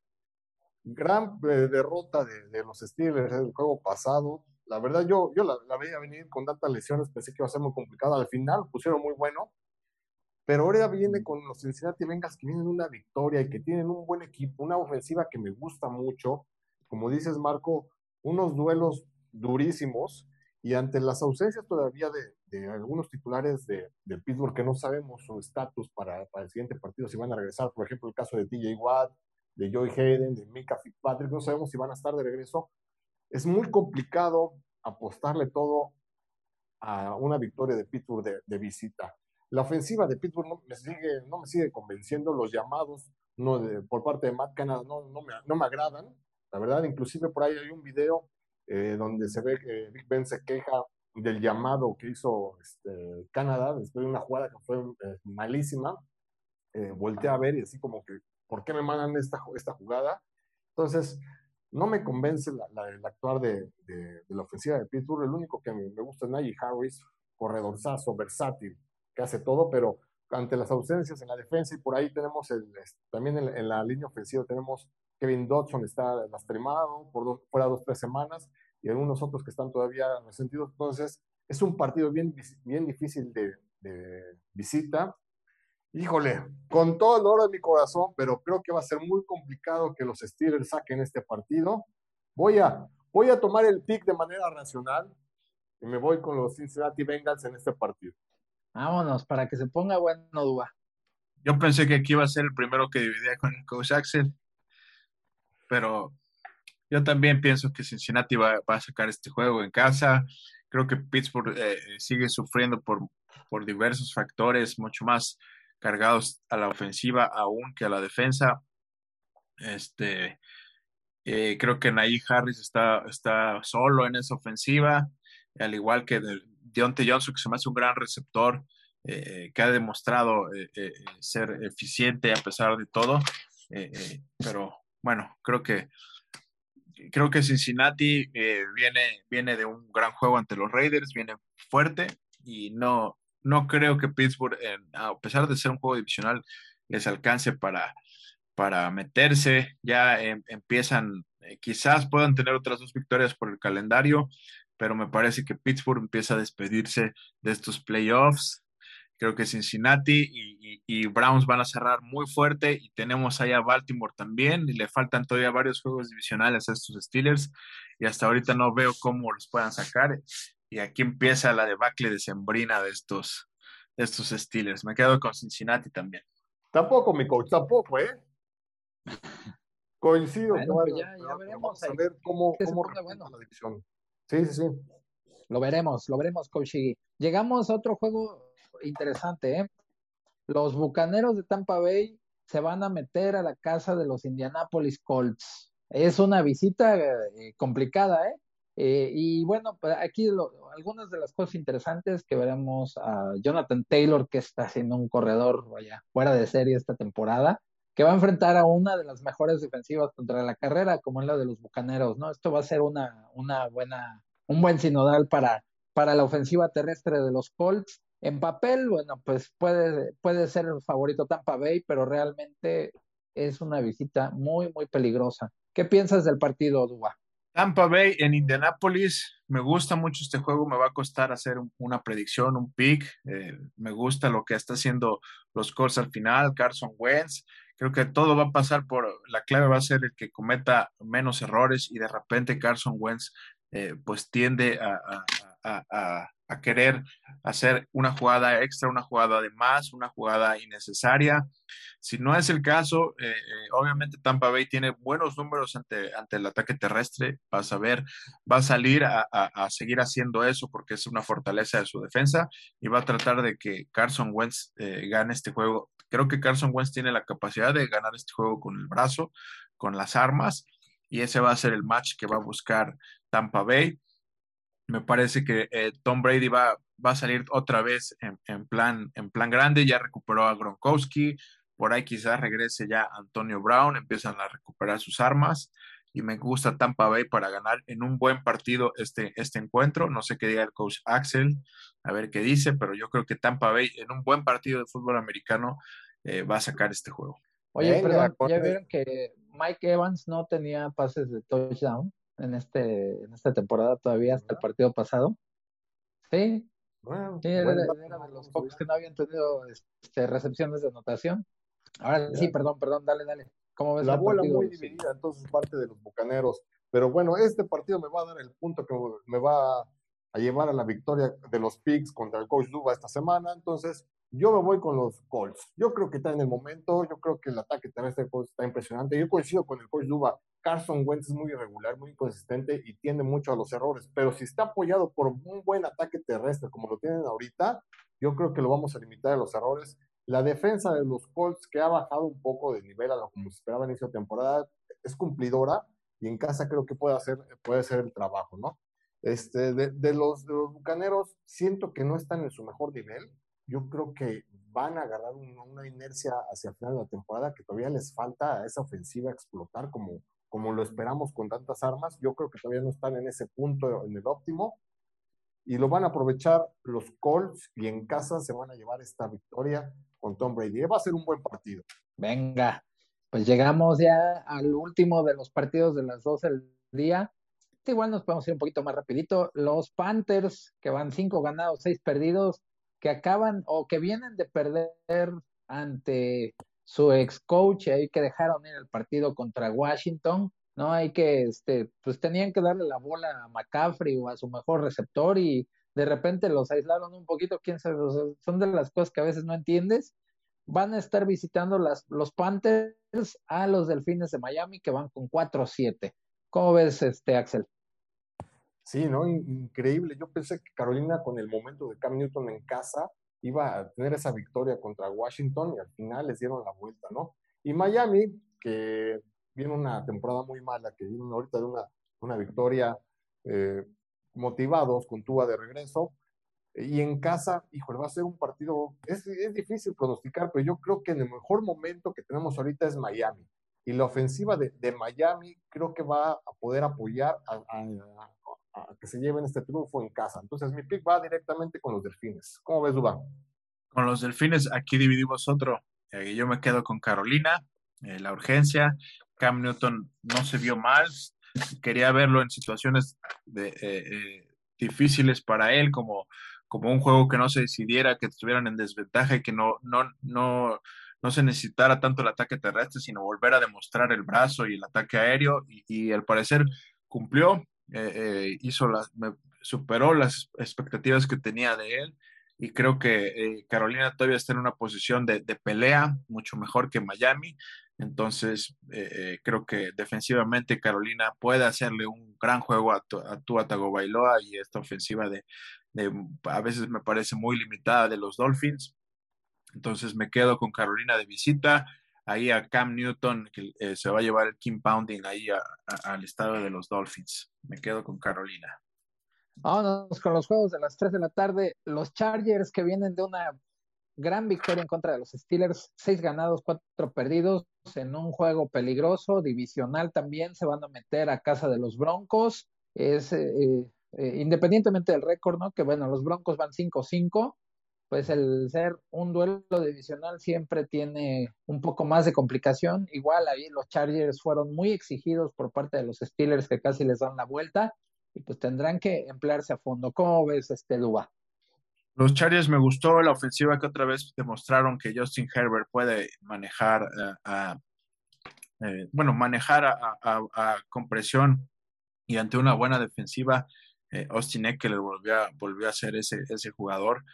Gran eh, derrota de, los Steelers en el juego pasado. La verdad, yo, yo la, veía venir con tantas lesiones, pensé que iba a ser muy complicada. Al final pusieron muy bueno, pero ahora viene con los Cincinnati Bengals que vienen una victoria y que tienen un buen equipo, una ofensiva que me gusta mucho. Como dices, Marco, unos duelos durísimos Y ante las ausencias todavía de, algunos titulares de, de, Pittsburgh que no sabemos su estatus para, para, el siguiente partido, si van a regresar, por ejemplo, el caso de TJ Watt, de Joey Hayden, de Mika Fitzpatrick, no sabemos si van a estar de regreso. Es muy complicado apostarle todo a una victoria de Pittsburgh de, visita. La ofensiva de Pittsburgh no me sigue, no me sigue convenciendo, los llamados no por parte de Matt Canada no, no, me, no me agradan, la verdad, inclusive por ahí hay un video eh, donde se ve que Big Ben se queja del llamado que hizo este, Canadá después de una jugada que fue eh, malísima. Eh, a ver y así como que, ¿por qué me mandan esta, esta jugada? Entonces, no me convence el actuar de, la ofensiva de Pittsburgh. El único que me, gusta es Najee Harris, corredorzazo, versátil, que hace todo, pero ante las ausencias en la defensa y por ahí tenemos el, también en, la línea ofensiva tenemos Kevin Dodson está lastimado por dos, fuera dos, tres semanas y algunos otros que están todavía resentidos. Entonces, es un partido bien, bien difícil de, de visita. Híjole, con todo el oro de mi corazón, pero creo que va a ser muy complicado que los Steelers saquen este partido. Voy a, voy a tomar el pick de manera racional y me voy con los Cincinnati Bengals en este partido. Vámonos, para que se ponga bueno, Duba. Yo pensé que aquí iba a ser el primero que dividía con el coach Axel, pero yo también pienso que Cincinnati va, a sacar este juego en casa. Creo que Pittsburgh eh, sigue sufriendo por, por diversos factores, mucho más cargados a la ofensiva aún que a la defensa. Este, eh, creo que Naí Harris está, está solo en esa ofensiva, al igual que de, Deontay Johnson, que se me hace un gran receptor, eh, que ha demostrado eh, ser eficiente a pesar de todo. pero bueno, creo que creo que Cincinnati viene, viene de un gran juego ante los Raiders, viene fuerte y no, no creo que Pittsburgh, a pesar de ser un juego divisional, les alcance para, para meterse. Ya em, empiezan, eh, quizás puedan tener otras dos victorias por el calendario, pero me parece que Pittsburgh empieza a despedirse de estos playoffs. Creo que Cincinnati y, Browns van a cerrar muy fuerte y tenemos ahí a Baltimore también y le faltan todavía varios juegos divisionales a estos Steelers y hasta ahorita no veo cómo los puedan sacar y aquí empieza la debacle de sembrina de estos, de estos Steelers. Me quedo con Cincinnati también. Tampoco, mi coach, tampoco, ¿eh? Coincido. Pues ya, veremos. a ver cómo, cómo la división. Sí, sí, sí. Lo veremos, lo veremos, coach. Llegamos a otro juego interesante, ¿eh? Los Bucaneros de Tampa Bay se van a meter a la casa de los Indianapolis Colts. Es una visita eh, complicada, ¿eh? Eh, y bueno, pues aquí algunas de las cosas interesantes que veremos a Jonathan Taylor, que está haciendo un corredor vaya, fuera de serie esta temporada, que va a enfrentar a una de las mejores defensivas contra la carrera, como es la de los Bucaneros, ¿no? Esto va a ser una, una buena, un buen sinodal para, para la ofensiva terrestre de los Colts. En papel, bueno, pues puede, puede ser el favorito Tampa Bay, pero realmente es una visita muy, muy peligrosa. ¿Qué piensas del partido, Duba? Tampa Bay en Indianapolis, me gusta mucho este juego, me va a costar hacer una predicción, un pick, eh, me gusta lo que está haciendo los Colts al final, Carson Wentz, creo que todo va a pasar por, la clave va a ser el que cometa menos errores y de repente Carson Wentz eh, pues tiende a querer hacer una jugada extra, una jugada de más, una jugada innecesaria. Si no es el caso, eh, eh, obviamente Tampa Bay tiene buenos números ante, ante el ataque terrestre, va a saber, va a salir a, seguir haciendo eso porque es una fortaleza de su defensa y va a tratar de que Carson Wentz eh, gane este juego. Creo que Carson Wentz tiene la capacidad de ganar este juego con el brazo, con las armas, y ese va a ser el match que va a buscar Tampa Bay me parece que eh, Tom Brady va, va a salir otra vez en, plan, en plan grande, ya recuperó a Gronkowski, por ahí quizás regrese ya Antonio Brown, empiezan a recuperar sus armas y me gusta Tampa Bay para ganar en un buen partido este, este encuentro. No sé qué diga el coach Axel, a ver qué dice, pero yo creo que Tampa Bay en un buen partido de fútbol americano eh, va a sacar este juego. Oye, perdón, ya vieron que Mike Evans no tenía pases de touchdown en, este, en esta temporada todavía hasta el partido pasado. Sí, sí era, de los pocos que no habían tenido este, recepciones de anotación. Ahora sí, perdón, perdón, dale, dale. ¿Cómo ves la bola muy dividida, entonces parte de los bucaneros. Pero bueno, este partido me va a dar el punto que me va a llevar a la victoria de los Pigs contra el coach Duba esta semana. Entonces, yo me voy con los Colts. Yo creo que está en el momento, yo creo que el ataque terrestre está impresionante. Yo coincido con el coach Duba. Carson Wentz es muy irregular, muy inconsistente y tiende mucho a los errores, pero si está apoyado por un buen ataque terrestre como lo tienen ahorita, yo creo que lo vamos a limitar a los errores. La defensa de los Colts, que ha bajado un poco de nivel a lo como se esperaba en inicio de temporada, es cumplidora y en casa creo que puede hacer, puede hacer el trabajo, ¿no? Este, de, los, de los bucaneros, siento que no están en su mejor nivel. Yo creo que van a agarrar una inercia hacia el final de la temporada que todavía les falta a esa ofensiva explotar como, como lo esperamos con tantas armas. Yo creo que todavía no están en ese punto, en el óptimo. Y lo van a aprovechar los Colts y en casa se van a llevar esta victoria con Tom Brady. Va a ser un buen partido. Venga, pues llegamos ya al último de los partidos de las 12 del día igual nos podemos ir un poquito más rapidito. Los Panthers, que van cinco ganados, seis perdidos, que acaban o que vienen de perder ante su ex coach, ahí que dejaron ir el partido contra Washington, ¿no? Hay que, este, pues tenían que darle la bola a McCaffrey o a su mejor receptor y de repente los aislaron un poquito, quién sabe, son de las cosas que a veces no entiendes. Van a estar visitando las, los Panthers a los Delfines de Miami que van con 4-7. ¿Cómo ves, este, Axel? Sí, ¿no? Increíble. Yo pensé que Carolina con el momento de Cam Newton en casa iba a tener esa victoria contra Washington y al final les dieron la vuelta, ¿no? Y Miami, que viene una temporada muy mala, que viene ahorita de una, una victoria eh, motivados con Tuba de regreso, y en casa, híjole, va a ser un partido, es, es, difícil pronosticar, pero yo creo que en el mejor momento que tenemos ahorita es Miami. Y la ofensiva de, de Miami creo que va a poder apoyar a, que se lleven este triunfo en casa. Entonces mi pick va directamente con los delfines. ¿Cómo ves, Duba? Con los delfines, aquí dividimos otro. Eh, yo me quedo con Carolina, eh, la urgencia. Cam Newton no se vio mal. Quería verlo en situaciones eh, difíciles para él, como, como un juego que no se decidiera, que estuvieran en desventaja y que no, no, no, no se necesitara tanto el ataque terrestre, sino volver a demostrar el brazo y el ataque aéreo. Y, y al parecer cumplió. Eh, eh, hizo las, superó las expectativas que tenía de él y creo que eh, Carolina todavía está en una posición de, pelea mucho mejor que Miami. Entonces, creo que defensivamente Carolina puede hacerle un gran juego a, tu, a Bailoa y esta ofensiva de, de, a veces me parece muy limitada de los Dolphins. Entonces, me quedo con Carolina de visita ahí a Cam Newton, que se va a llevar el King Pounding ahí al estado de los Dolphins. Me quedo con Carolina. Vámonos con los juegos de las 3 de la tarde. Los Chargers que vienen de una gran victoria en contra de los Steelers, seis ganados, cuatro perdidos, en un juego peligroso, divisional también, se van a meter a casa de los Broncos. Es eh, eh, independientemente del récord, ¿no? Que bueno, los Broncos van 5-5 pues el ser un duelo divisional siempre tiene un poco más de complicación. Igual ahí los Chargers fueron muy exigidos por parte de los Steelers que casi les dan la vuelta y pues tendrán que emplearse a fondo. ¿Cómo ves este? Los Chargers me gustó la ofensiva que otra vez demostraron que Justin Herbert puede manejar eh, a, eh, bueno, manejar a, compresión y ante una buena defensiva, eh, Austin Eckler volvió a, volvió a ser ese, ese jugador.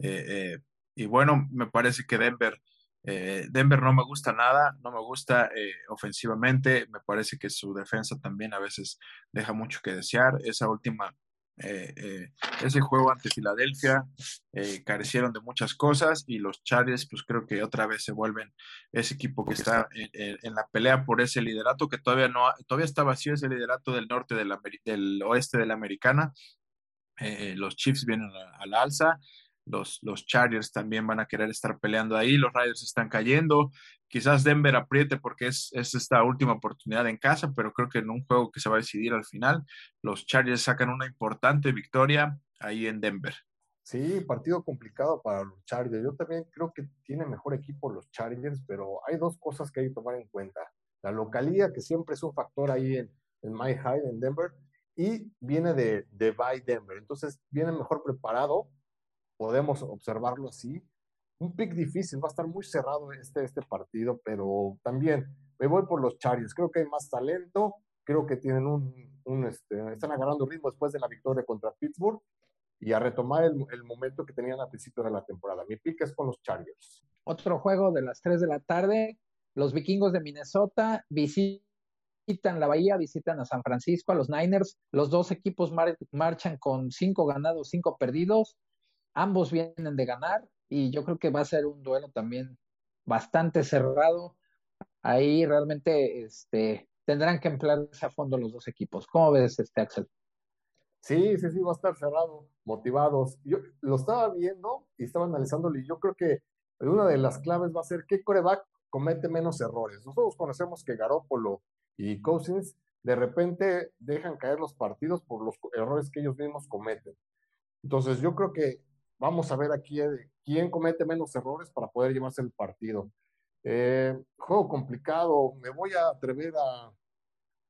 Eh, eh, y bueno, me parece que Denver, eh, Denver no me gusta nada, no me gusta ofensivamente, me parece que su defensa también a veces deja mucho que desear. Esa última, ese juego ante Filadelfia, carecieron de muchas cosas y los Chargers, pues creo que otra vez se vuelven ese equipo que está en, la pelea por ese liderato que todavía no, todavía está vacío ese liderato del norte de la, del oeste de la americana. los Chiefs vienen a la alza los, los Chargers también van a querer estar peleando ahí, los Riders están cayendo, quizás Denver apriete porque es, es, esta última oportunidad en casa, pero creo que en un juego que se va a decidir al final, los Chargers sacan una importante victoria ahí en Denver. Sí, partido complicado para los Chargers. Yo también creo que tiene mejor equipo los Chargers, pero hay dos cosas que hay que tomar en cuenta. La localía, que siempre es un factor ahí en, en My High, en Denver, y viene de, de By Denver. Entonces, viene mejor preparado podemos observarlo así. Un pick difícil, va a estar muy cerrado este, este partido, pero también me voy por los Chargers. Creo que hay más talento, creo que tienen un, un este, están agarrando ritmo después de la victoria contra Pittsburgh y a retomar el, momento que tenían al principio de la temporada. Mi pick es con los Chargers. Otro juego de las 3 de la tarde, los vikingos de Minnesota visitan la Bahía, visitan a San Francisco, a los Niners. Los dos equipos marchan con 5 ganados, 5 perdidos. Ambos vienen de ganar y yo creo que va a ser un duelo también bastante cerrado. Ahí realmente este, tendrán que emplearse a fondo los dos equipos. ¿Cómo ves este Axel? Sí, sí, sí, va a estar cerrado, motivados. Yo lo estaba viendo y estaba analizándolo y yo creo que una de las claves va a ser qué coreback comete menos errores. Nosotros conocemos que Garópolo y Cousins de repente dejan caer los partidos por los errores que ellos mismos cometen. Entonces yo creo que vamos a ver aquí quién comete menos errores para poder llevarse el partido. Eh, juego complicado, me voy a atrever a,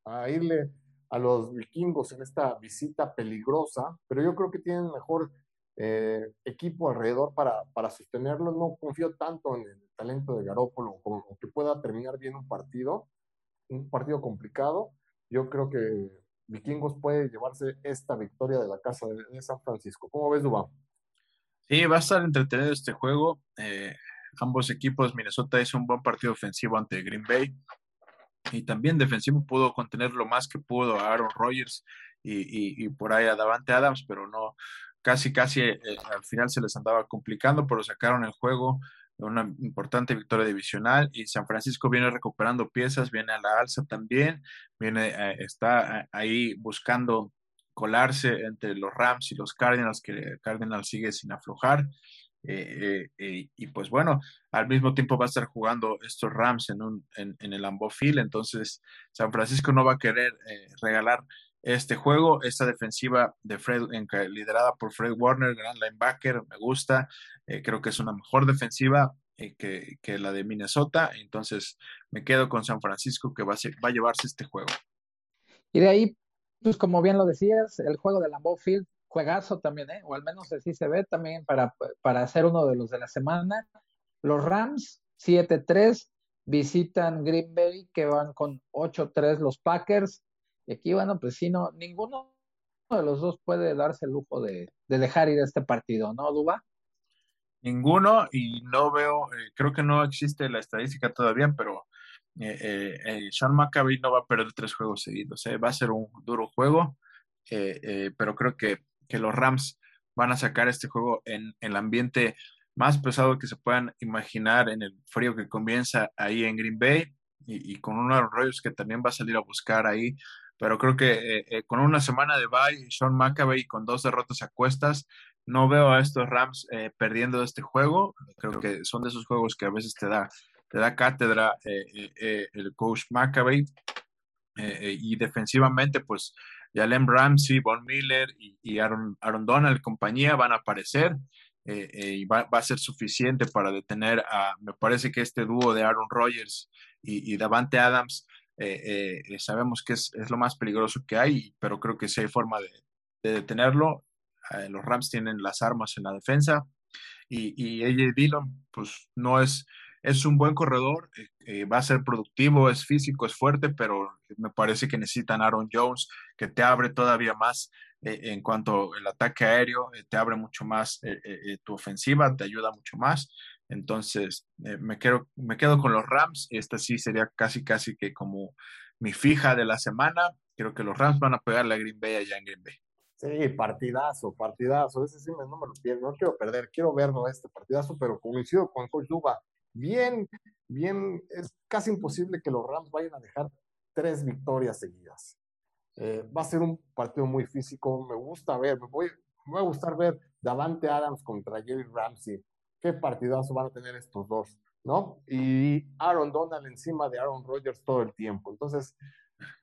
a irle a los vikingos en esta visita peligrosa, pero yo creo que tienen mejor eh, equipo alrededor para, para sostenerlo. No confío tanto en el talento de Garópolo como que pueda terminar bien un partido, un partido complicado. Yo creo que Vikingos puede llevarse esta victoria de la casa de, San Francisco. ¿Cómo ves, Dubán? Sí, va a estar entretenido este juego. Eh, ambos equipos, Minnesota hizo un buen partido ofensivo ante Green Bay y también defensivo pudo contener lo más que pudo a Aaron Rodgers y, por ahí a Davante Adams, pero no, casi, casi eh, al final se les andaba complicando, pero sacaron el juego, una importante victoria divisional y San Francisco viene recuperando piezas, viene a la alza también, viene, eh, está ahí buscando colarse entre los Rams y los Cardinals, que Cardinals sigue sin aflojar. Eh, eh, y pues bueno, al mismo tiempo va a estar jugando estos Rams en, un, en, el Ambofil, entonces San Francisco no va a querer eh, regalar este juego, esta defensiva de Fred, liderada por Fred Warner, gran linebacker, me gusta, creo que es una mejor defensiva que, que, la de Minnesota, entonces me quedo con San Francisco que va a, va a llevarse este juego. Y de ahí, pues como bien lo decías, el juego del Lambeau Field juegazo también, ¿eh? o al menos así se ve también para, para ser uno de los de la semana. Los Rams, 7-3, visitan Green Bay, que van con 8-3 los Packers. Y aquí, bueno, pues sí, no, ninguno de los dos puede darse el lujo de, dejar ir este partido, ¿no, Duba? Ninguno, y no veo, eh, creo que no existe la estadística todavía, pero eh, eh, Sean McAvey no va a perder tres juegos seguidos. Va a ser un duro juego, pero creo que que los Rams van a sacar este juego en, el ambiente más pesado que se puedan imaginar en el frío que comienza ahí en Green Bay y, con unos rollos que también va a salir a buscar ahí. Pero creo que eh, eh, con una semana de bye, Sean McAvey con dos derrotas a cuestas, no veo a estos Rams eh, perdiendo este juego. Creo que son de esos juegos que a veces te da, te da cátedra el coach McAvey. y defensivamente, pues Jalen Ramsey, Von Miller y, Aaron, Aaron, Donald, compañía, van a aparecer eh, eh, y va, a ser suficiente para detener a, me parece que este dúo de Aaron Rodgers y, Davante Adams, eh, sabemos que es, lo más peligroso que hay, pero creo que sí hay forma de, detenerlo. los Rams tienen las armas en la defensa y, y AJ Dillon, pues no es es un buen corredor, eh, eh, va a ser productivo, es físico, es fuerte, pero me parece que necesitan Aaron Jones, que te abre todavía más eh, en cuanto al ataque aéreo, te abre mucho más tu ofensiva, te ayuda mucho más. Entonces, me, quedo, me quedo con los Rams. Esta sí sería casi, casi que como mi fija de la semana. Creo que los Rams van a pegarle a Green Bay allá en Green Bay. Sí, partidazo, partidazo. Ese sí no me pierdo, no quiero perder, quiero verlo este partidazo, pero coincido con Coach Duba bien, bien, es casi imposible que los Rams vayan a dejar tres victorias seguidas. Eh, va a ser un partido muy físico, me gusta ver, me, voy, me va a gustar ver Davante Adams contra Jerry Ramsey. Qué partidazo van a tener estos dos, ¿no? Y Aaron Donald encima de Aaron Rodgers todo el tiempo. Entonces,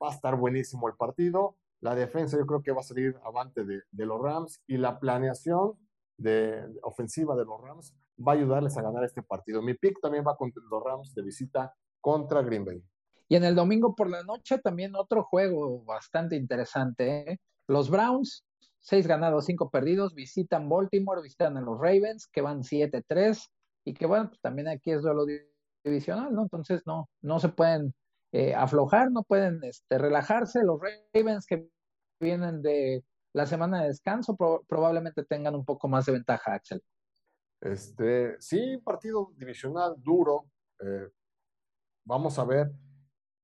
va a estar buenísimo el partido. La defensa yo creo que va a salir avante de, de los Rams y la planeación de, ofensiva de los Rams va a ayudarles a ganar este partido. Mi pick también va contra los Rams de visita contra Green Bay. Y en el domingo por la noche también otro juego bastante interesante. ¿eh? Los Browns, seis ganados, cinco perdidos, visitan Baltimore, visitan a los Ravens, que van 7-3, y que bueno, pues también aquí es duelo divisional, ¿no? Entonces no, no se pueden eh, aflojar, no pueden este, relajarse. Los Ravens que vienen de la semana de descanso, probablemente tengan un poco más de ventaja, Axel. Este, sí, partido divisional duro. Eh, vamos a ver.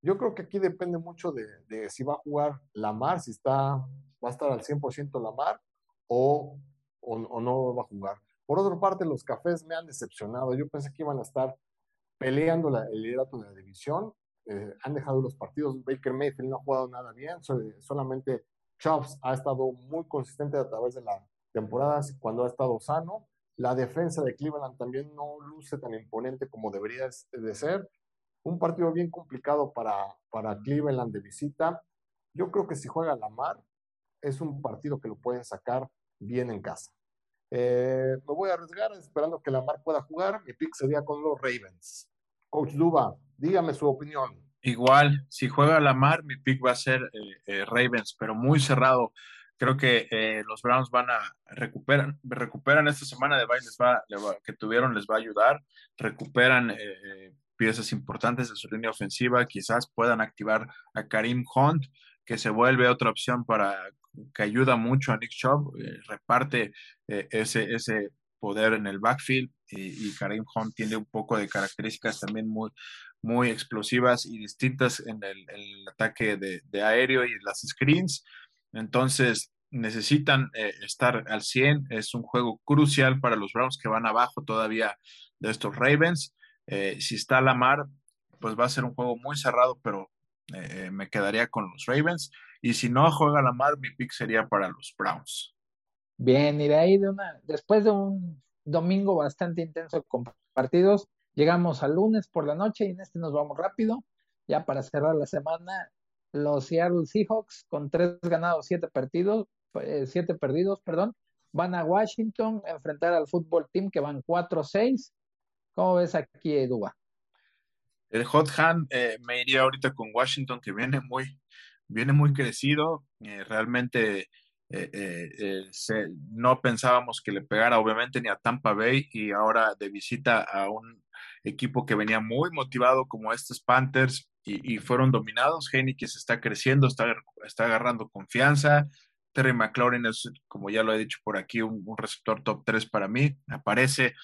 Yo creo que aquí depende mucho de, si va a jugar Lamar, si está, va a estar al 100% Lamar o, o, no va a jugar. Por otra parte, los cafés me han decepcionado. Yo pensé que iban a estar peleando el liderato de la división. Eh, han dejado los partidos. Baker Mayfield no ha jugado nada bien. solamente Chubbs ha estado muy consistente a través de la temporada cuando ha estado sano. La defensa de Cleveland también no luce tan imponente como debería de ser. Un partido bien complicado para, para Cleveland de visita. Yo creo que si juega Lamar, es un partido que lo pueden sacar bien en casa. Eh, me voy a arriesgar esperando que Lamar pueda jugar. Mi pick sería con los Ravens. Coach Duba, dígame su opinión. Igual, si juega Lamar, mi pick va a ser eh, eh, Ravens, pero muy cerrado. Creo que los Browns van a recuperar, recuperan esta semana de baile que tuvieron, les va a ayudar. Recuperan piezas importantes de su línea ofensiva, quizás puedan activar a Karim Hunt, que se vuelve otra opción para que ayuda mucho a Nick Chubb, eh, reparte eh, ese, ese poder en el backfield y, Karim Hunt tiene un poco de características también muy, muy explosivas y distintas en el, ataque de, aéreo y las screens. Entonces necesitan eh, estar al 100. Es un juego crucial para los Browns que van abajo todavía de estos Ravens. si está Lamar, pues va a ser un juego muy cerrado, pero me quedaría con los Ravens. Y si no juega la mar, mi pick sería para los Browns. Bien, y de ahí de una, después de un domingo bastante intenso con partidos, llegamos al lunes por la noche y en este nos vamos rápido, ya para cerrar la semana. Los Seattle Seahawks con tres ganados, siete perdidos, eh, siete perdidos, perdón, van a Washington a enfrentar al fútbol team que van 4-6. ¿Cómo ves aquí, Eduba? El Hot Hand eh, me iría ahorita con Washington, que viene muy, viene muy crecido, eh, realmente no pensábamos que le pegara obviamente ni a Tampa Bay y ahora de visita a un equipo que venía muy motivado como estos Panthers y, fueron dominados. que se está creciendo, está, está agarrando confianza. Terry McLaurin es, como ya lo he dicho por aquí, un, receptor top 3 para mí. Aparece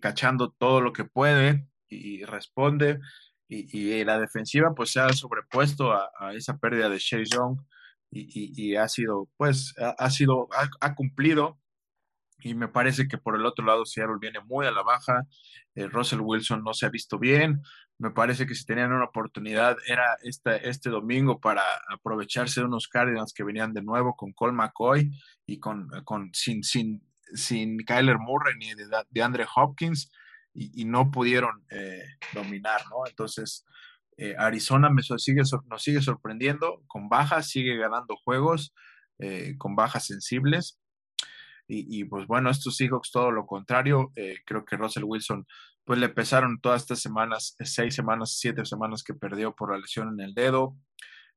cachando todo lo que puede y responde y, la defensiva pues se ha sobrepuesto a, esa pérdida de Shea Young y, ha sido, pues, ha, sido, ha, cumplido y me parece que por el otro lado Seattle viene muy a la baja, eh, Russell Wilson no se ha visto bien, me parece que si tenían una oportunidad era este, domingo para aprovecharse de unos Cardinals que venían de nuevo con Cole McCoy y con, con sin, sin, sin Kyler Murray ni de, de Andre Hopkins, y, no pudieron eh, dominar, ¿no? Entonces, eh, Arizona me sigue, nos sigue sorprendiendo, con bajas, sigue ganando juegos, eh, con bajas sensibles. Y, pues bueno, estos Seahawks todo lo contrario, creo que Russell Wilson pues le pesaron todas estas semanas, seis semanas, siete semanas que perdió por la lesión en el dedo.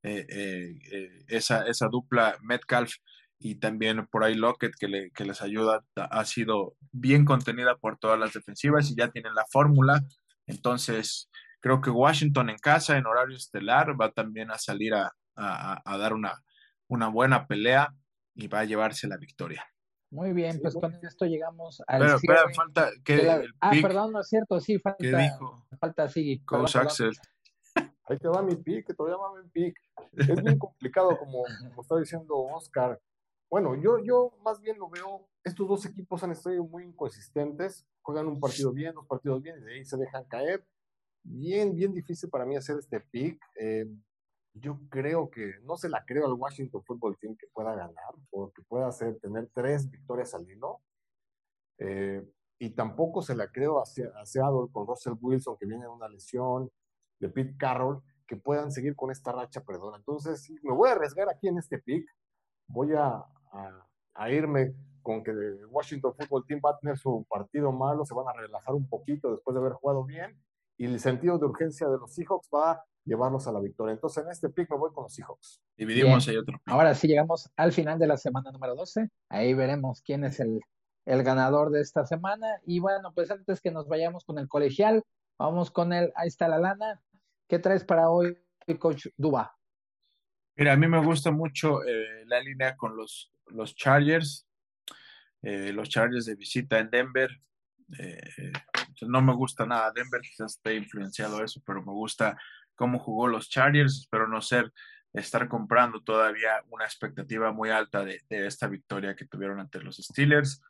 esa, esa dupla Metcalf y también por ahí Lockett que, le, que les ayuda, ha sido bien contenida por todas las defensivas y ya tienen la fórmula. Entonces, creo que Washington en casa, en horario estelar, va también a salir a, a, dar una, una buena pelea y va a llevarse la victoria. Muy bien, pues con esto llegamos al Pero, espera, falta que Ah, perdón, no es cierto, sí, falta. ¿Qué dijo? Falta, sí. Coach Axel. Ahí te va mi pick, todavía va mi pick. Es bien complicado, como, como está diciendo Oscar. Bueno, yo, yo más bien lo veo, estos dos equipos han estado muy inconsistentes, juegan un partido bien, dos partidos bien, y de ahí se dejan caer. Bien, bien difícil para mí hacer este pick. Eh, yo creo que, no se la creo al Washington Football Team que pueda ganar, o que pueda hacer, tener tres victorias al hilo. Eh, y tampoco se la creo a, Seattle con Russell Wilson, que viene de una lesión, de Pete Carroll, que puedan seguir con esta racha perdona. Entonces, me voy a arriesgar aquí en este pick. Voy a, a, irme con que Washington Football Team va a tener su partido malo, se van a relajar un poquito después de haber jugado bien y el sentido de urgencia de los Seahawks va llevarlos a la victoria. Entonces en este pick me voy con los Seahawks. Dividimos ahí otro. Ahora sí llegamos al final de la semana número 12. Ahí veremos quién es el, el ganador de esta semana. Y bueno, pues antes que nos vayamos con el colegial, vamos con el, ahí está la lana. ¿Qué traes para hoy, coach Duba? Mira, a mí me gusta mucho eh, la línea con los, los Chargers, eh, los Chargers de visita en Denver. Eh, no me gusta nada Denver, quizás esté influenciado eso, pero me gusta cómo jugó los Chargers. Espero no ser estar comprando todavía una expectativa muy alta de, esta victoria que tuvieron ante los Steelers.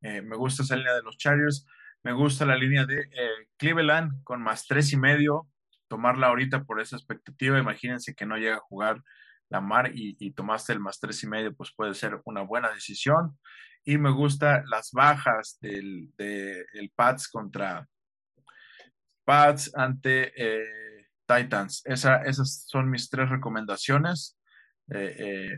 me gusta esa línea de los Chargers. Me gusta la línea de Cleveland con más tres y medio. Tomarla ahorita por esa expectativa. Imagínense que no llega a jugar la mar y, tomaste el más tres y medio, pues puede ser una buena decisión. Y me gusta las bajas del, el Pats contra Pats ante eh, Titans. esas son mis tres recomendaciones. Eh, eh,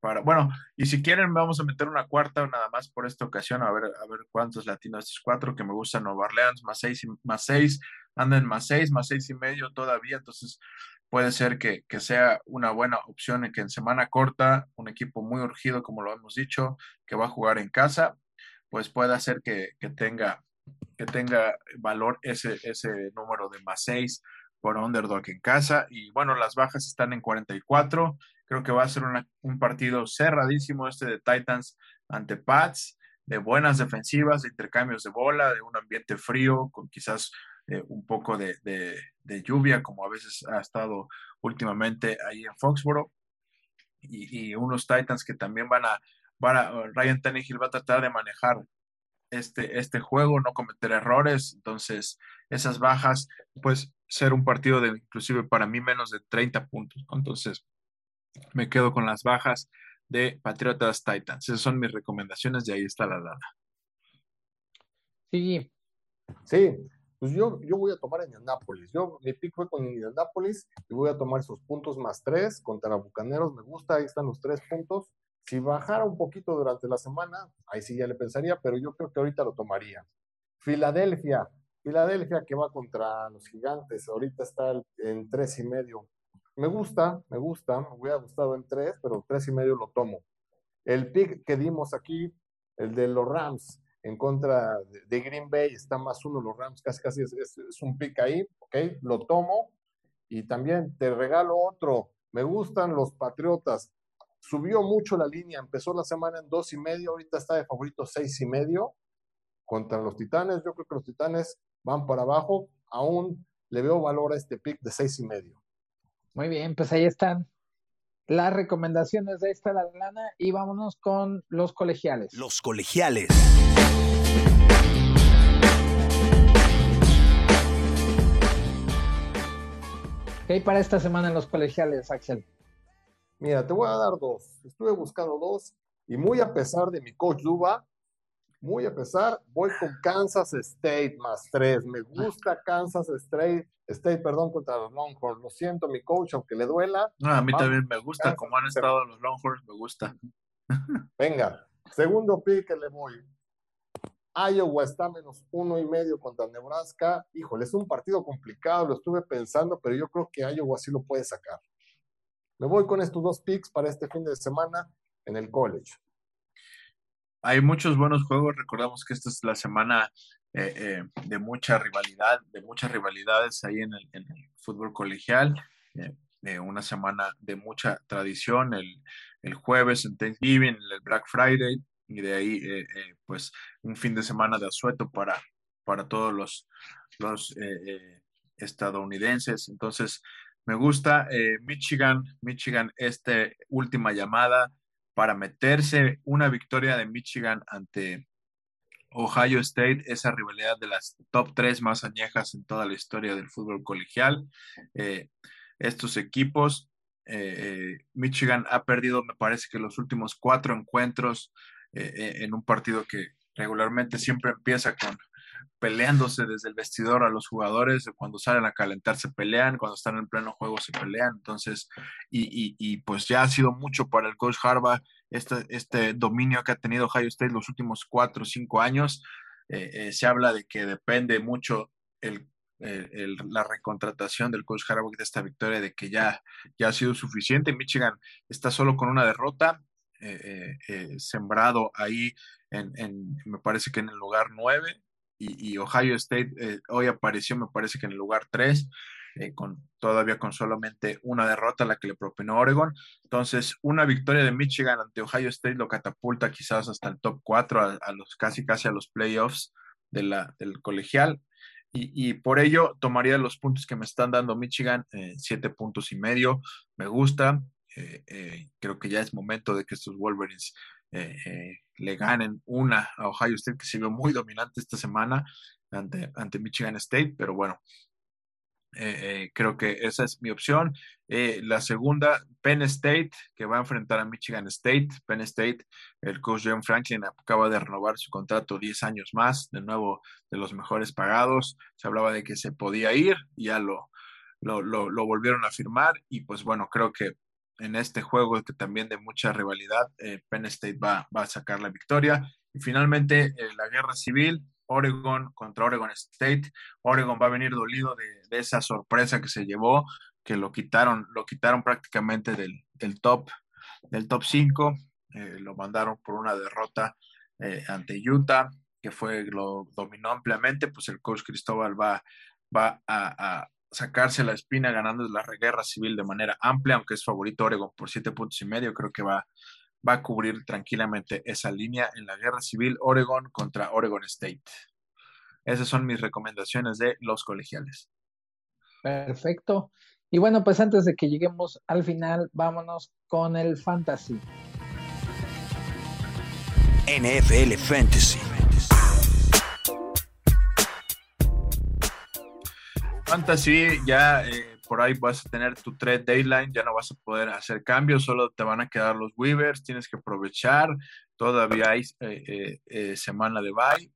para, bueno, y si quieren, vamos a meter una cuarta nada más por esta ocasión, a ver, a ver cuántos latinos estos cuatro que me gustan Nueva Orleans, más seis, más seis, anden más seis, más seis y medio todavía. Entonces, puede ser que, sea una buena opción en que en semana corta, un equipo muy urgido, como lo hemos dicho, que va a jugar en casa, pues puede hacer que, tenga, que tenga valor ese, ese número de más 6 por underdog en casa. Y bueno, las bajas están en 44. Creo que va a ser un partido cerradísimo este de Titans ante Pats, de buenas defensivas, de intercambios de bola, de un ambiente frío, con quizás eh, un poco de, lluvia, como a veces ha estado últimamente ahí en Foxboro, y, unos Titans que también van a, van Ryan Tannehill va a tratar de manejar este, este juego, no cometer errores, entonces esas bajas, pues ser un partido de inclusive para mí menos de 30 puntos, entonces me quedo con las bajas de Patriotas Titans. Esas son mis recomendaciones y ahí está la data. Sí. Sí, pues yo, yo voy a tomar en Indianapolis. Yo, mi pick fue con Indianapolis y voy a tomar esos puntos más tres contra Bucaneros. Me gusta, ahí están los tres puntos. Si bajara un poquito durante la semana, ahí sí ya le pensaría, pero yo creo que ahorita lo tomaría. Filadelfia, Filadelfia que va contra los gigantes, ahorita está en tres y medio. Me gusta, me gusta, me hubiera gustado en tres, pero tres y medio lo tomo. El pick que dimos aquí, el de los Rams, en contra de, Green Bay, está más uno los Rams, casi casi es, un pick ahí, ok, lo tomo y también te regalo otro, me gustan los Patriotas, subió mucho la línea, empezó la semana en dos y medio, ahorita está de favorito seis y medio contra los Titanes, yo creo que los Titanes van para abajo, aún le veo valor a este pick de seis y medio. Muy bien, pues ahí están las recomendaciones de esta la lana y vámonos con los colegiales. Los colegiales. ¿Qué hay para esta semana en los colegiales, Axel? Mira, te voy a dar dos. Estuve buscando dos y muy a pesar de mi coach Duba, muy a pesar, voy con Kansas State más tres. Me gusta Kansas State, State, perdón, contra los Longhorns. Lo siento, mi coach, aunque le duela. No, a mí también me gusta, como han estado los Longhorns, me gusta. Venga, segundo pick que le voy. Iowa está menos uno y medio contra Nebraska. Híjole, es un partido complicado, lo estuve pensando, pero yo creo que Iowa sí lo puede sacar. Me voy con estos dos picks para este fin de semana en el college. Hay muchos buenos juegos. Recordamos que esta es la semana eh, eh, de mucha rivalidad, de muchas rivalidades ahí en el, fútbol colegial. Eh, una semana de mucha tradición. El, el, jueves en Thanksgiving, el Black Friday, y de ahí, pues, un fin de semana de asueto para, para todos los, los estadounidenses. Entonces, me gusta Michigan, Michigan, esta última llamada para meterse una victoria de Michigan ante Ohio State, esa rivalidad de las top tres más añejas en toda la historia del fútbol colegial. Eh, estos equipos, eh, eh, Michigan ha perdido, me parece que los últimos cuatro encuentros en un partido que regularmente siempre empieza con peleándose desde el vestidor a los jugadores, cuando salen a calentar se pelean, cuando están en pleno juego se pelean, entonces, y, pues ya ha sido mucho para el coach Harbaugh este, este dominio que ha tenido Ohio State los últimos cuatro o cinco años, eh, eh, se habla de que depende mucho el, la recontratación del coach Harbaugh de esta victoria, de que ya, ya ha sido suficiente, Michigan está solo con una derrota, eh, sembrado ahí en, en, me parece que en el lugar nueve, y, Ohio State eh, hoy apareció, me parece que en el lugar 3. eh, con, todavía con solamente una derrota, la que le propinó Oregon. Entonces, una victoria de Michigan ante Ohio State lo catapulta quizás hasta el top 4, a, los casi casi a los playoffs de la, del colegial. Y, por ello tomaría los puntos que me están dando Michigan, eh, siete puntos y medio. Me gusta. Creo que ya es momento de que estos Wolverines le ganen una a Ohio State, que se vio muy dominante esta semana ante, ante Michigan State, pero bueno, eh, eh, creo que esa es mi opción. Eh, la segunda, Penn State, que va a enfrentar a Michigan State. Penn State, el coach John Franklin acaba de renovar su contrato 10 años más, de nuevo de los mejores pagados. Se hablaba de que se podía ir, ya lo, lo, lo, volvieron a firmar. Y pues bueno, creo que en este juego que también de mucha rivalidad, Penn State va, va, a sacar la victoria. Y finalmente, la guerra civil. Oregon contra Oregon State. Oregon va a venir dolido de, esa sorpresa que se llevó, que lo quitaron, lo quitaron prácticamente del, top, del top 5, eh, lo mandaron por una derrota eh, ante Utah, que fue, lo dominó ampliamente, pues el coach Cristóbal va, va a, sacarse la espina ganando la guerra civil de manera amplia, aunque es favorito Oregon por siete puntos y medio, creo que va, va a cubrir tranquilamente esa línea en la guerra civil Oregon contra Oregon State. Esas son mis recomendaciones de los colegiales. Perfecto. Y bueno, pues antes de que lleguemos al final, vámonos con el fantasy. NFL Fantasy. Fantasy ya eh, por ahí vas a tener tu trade deadline, ya no vas a poder hacer cambios, solo te van a quedar los Weavers, tienes que aprovechar, todavía hay eh, eh, semana de bye,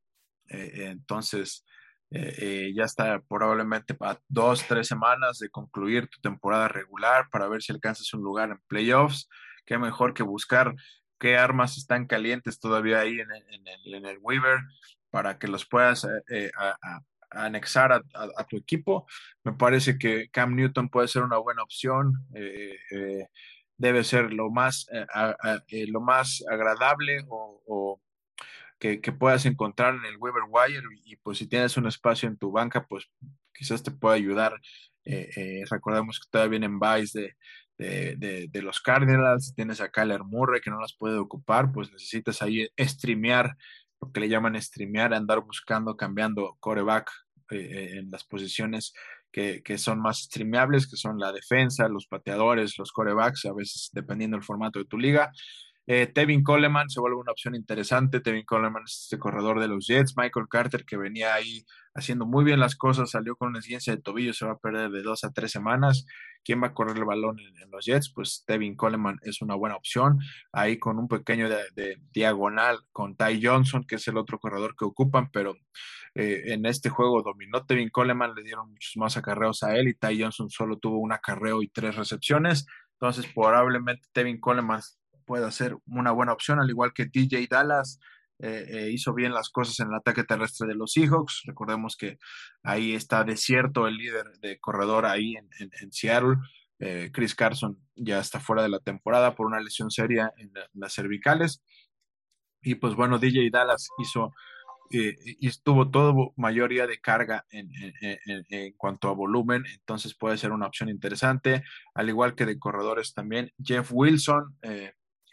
entonces ya está probablemente para dos, tres semanas de concluir tu temporada regular para ver si alcanzas un lugar en playoffs, qué mejor que buscar qué armas están calientes todavía ahí en, el, en el, Weaver para que los puedas anexar a, tu equipo. Me parece que Cam Newton puede ser una buena opción. Eh, eh, debe ser lo más, eh, lo más agradable o, que, puedas encontrar en el Weber Wire. Y, pues si tienes un espacio en tu banca, pues quizás te pueda ayudar. recordemos que todavía vienen buys de, de, de, los Cardinals, tienes a Kyler Murray que no las puede ocupar, pues necesitas ahí streamear lo que le llaman streamear, andar buscando, cambiando coreback eh, eh, en las posiciones que, que, son más streameables, que son la defensa, los pateadores, los corebacks, a veces dependiendo del formato de tu liga. Eh, Tevin Coleman se vuelve una opción interesante. Tevin Coleman es este corredor de los Jets. Michael Carter, que venía ahí haciendo muy bien las cosas, salió con una ciencia de tobillo, se va a perder de dos a tres semanas. ¿Quién va a correr el balón en, los Jets? Pues Tevin Coleman es una buena opción. Ahí con un pequeño de, diagonal con Ty Johnson, que es el otro corredor que ocupan, pero eh, en este juego dominó Tevin Coleman, le dieron muchos más acarreos a él y Ty Johnson solo tuvo un acarreo y tres recepciones. Entonces, probablemente Tevin Coleman pueda ser una buena opción, al igual que DJ Dallas. Eh, eh, hizo bien las cosas en el ataque terrestre de los Seahawks. Recordemos que ahí está desierto el líder de corredor ahí en, Seattle. Eh, Chris Carson ya está fuera de la temporada por una lesión seria en, las cervicales. Y pues bueno, DJ Dallas hizo y estuvo todo mayoría de carga en, en, cuanto a volumen, entonces puede ser una opción interesante, al igual que de corredores también. Jeff Wilson,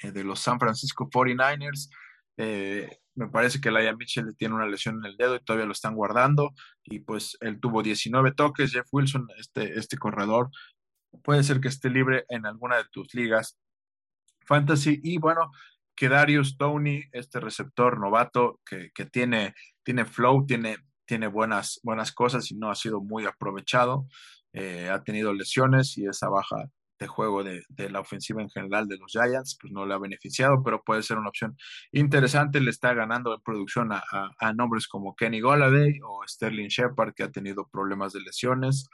de los San Francisco 49ers, eh, me parece que Laia Mitchell tiene una lesión en el dedo y todavía lo están guardando. Y pues él tuvo 19 toques. Jeff Wilson, este, este corredor, puede ser que esté libre en alguna de tus ligas fantasy. Y bueno, que Darius Tony, este receptor novato que, tiene, tiene flow, tiene, tiene buenas, buenas cosas y no ha sido muy aprovechado. Eh, ha tenido lesiones y esa baja de juego de, la ofensiva en general de los Giants, pues no le ha beneficiado, pero puede ser una opción interesante. Le está ganando en producción a, nombres como Kenny Golladay o Sterling Shepard, que ha tenido problemas de lesiones,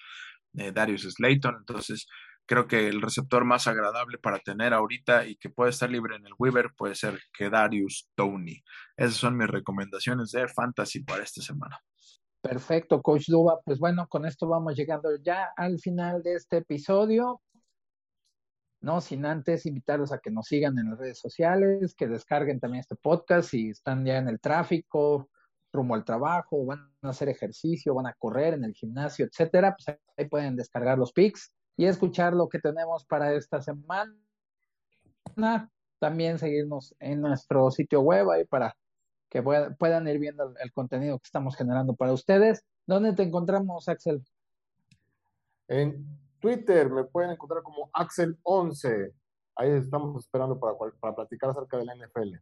eh, Darius Slayton. Entonces, creo que el receptor más agradable para tener ahorita y que puede estar libre en el Weaver puede ser que Darius Tony. Esas son mis recomendaciones de Fantasy para esta semana. Perfecto, Coach Duba. Pues bueno, con esto vamos llegando ya al final de este episodio no sin antes invitarlos a que nos sigan en las redes sociales, que descarguen también este podcast si están ya en el tráfico rumbo al trabajo, van a hacer ejercicio, van a correr en el gimnasio, etcétera, pues ahí pueden descargar los pics y escuchar lo que tenemos para esta semana. También seguirnos en nuestro sitio web ahí para que puedan ir viendo el, contenido que estamos generando para ustedes. ¿Dónde te encontramos, Axel? En Twitter me pueden encontrar como Axel11. Ahí estamos esperando para, para platicar acerca de la NFL.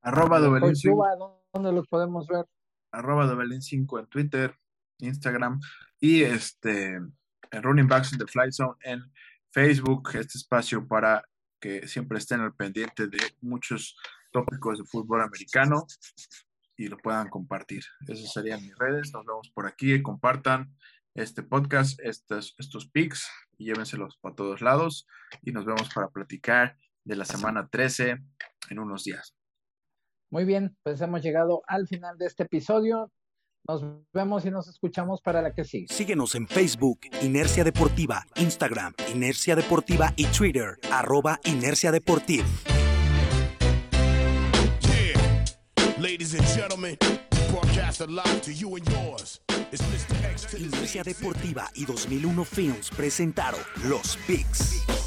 Arroba Dobelín 5. ¿Dónde los podemos ver? Arroba Dobelín 5 en Twitter, Instagram y este en Running Backs in the Fly Zone en Facebook, este espacio para que siempre estén al pendiente de muchos tópicos de fútbol americano y lo puedan compartir. Esas serían mis redes. Nos vemos por aquí. Compartan este podcast, estos, estos pics y llévenselos para todos lados. Y nos vemos para platicar de la semana 13 en unos días. Muy bien, pues hemos llegado al final de este episodio. Nos vemos y nos escuchamos para la que sigue. Síguenos en Facebook, Inercia Deportiva, Instagram, Inercia Deportiva y Twitter, arroba Inercia Deportiva. Ladies and gentlemen, broadcast live to you and yours. Inercia Deportiva y 2001 Films presentaron Los Pigs.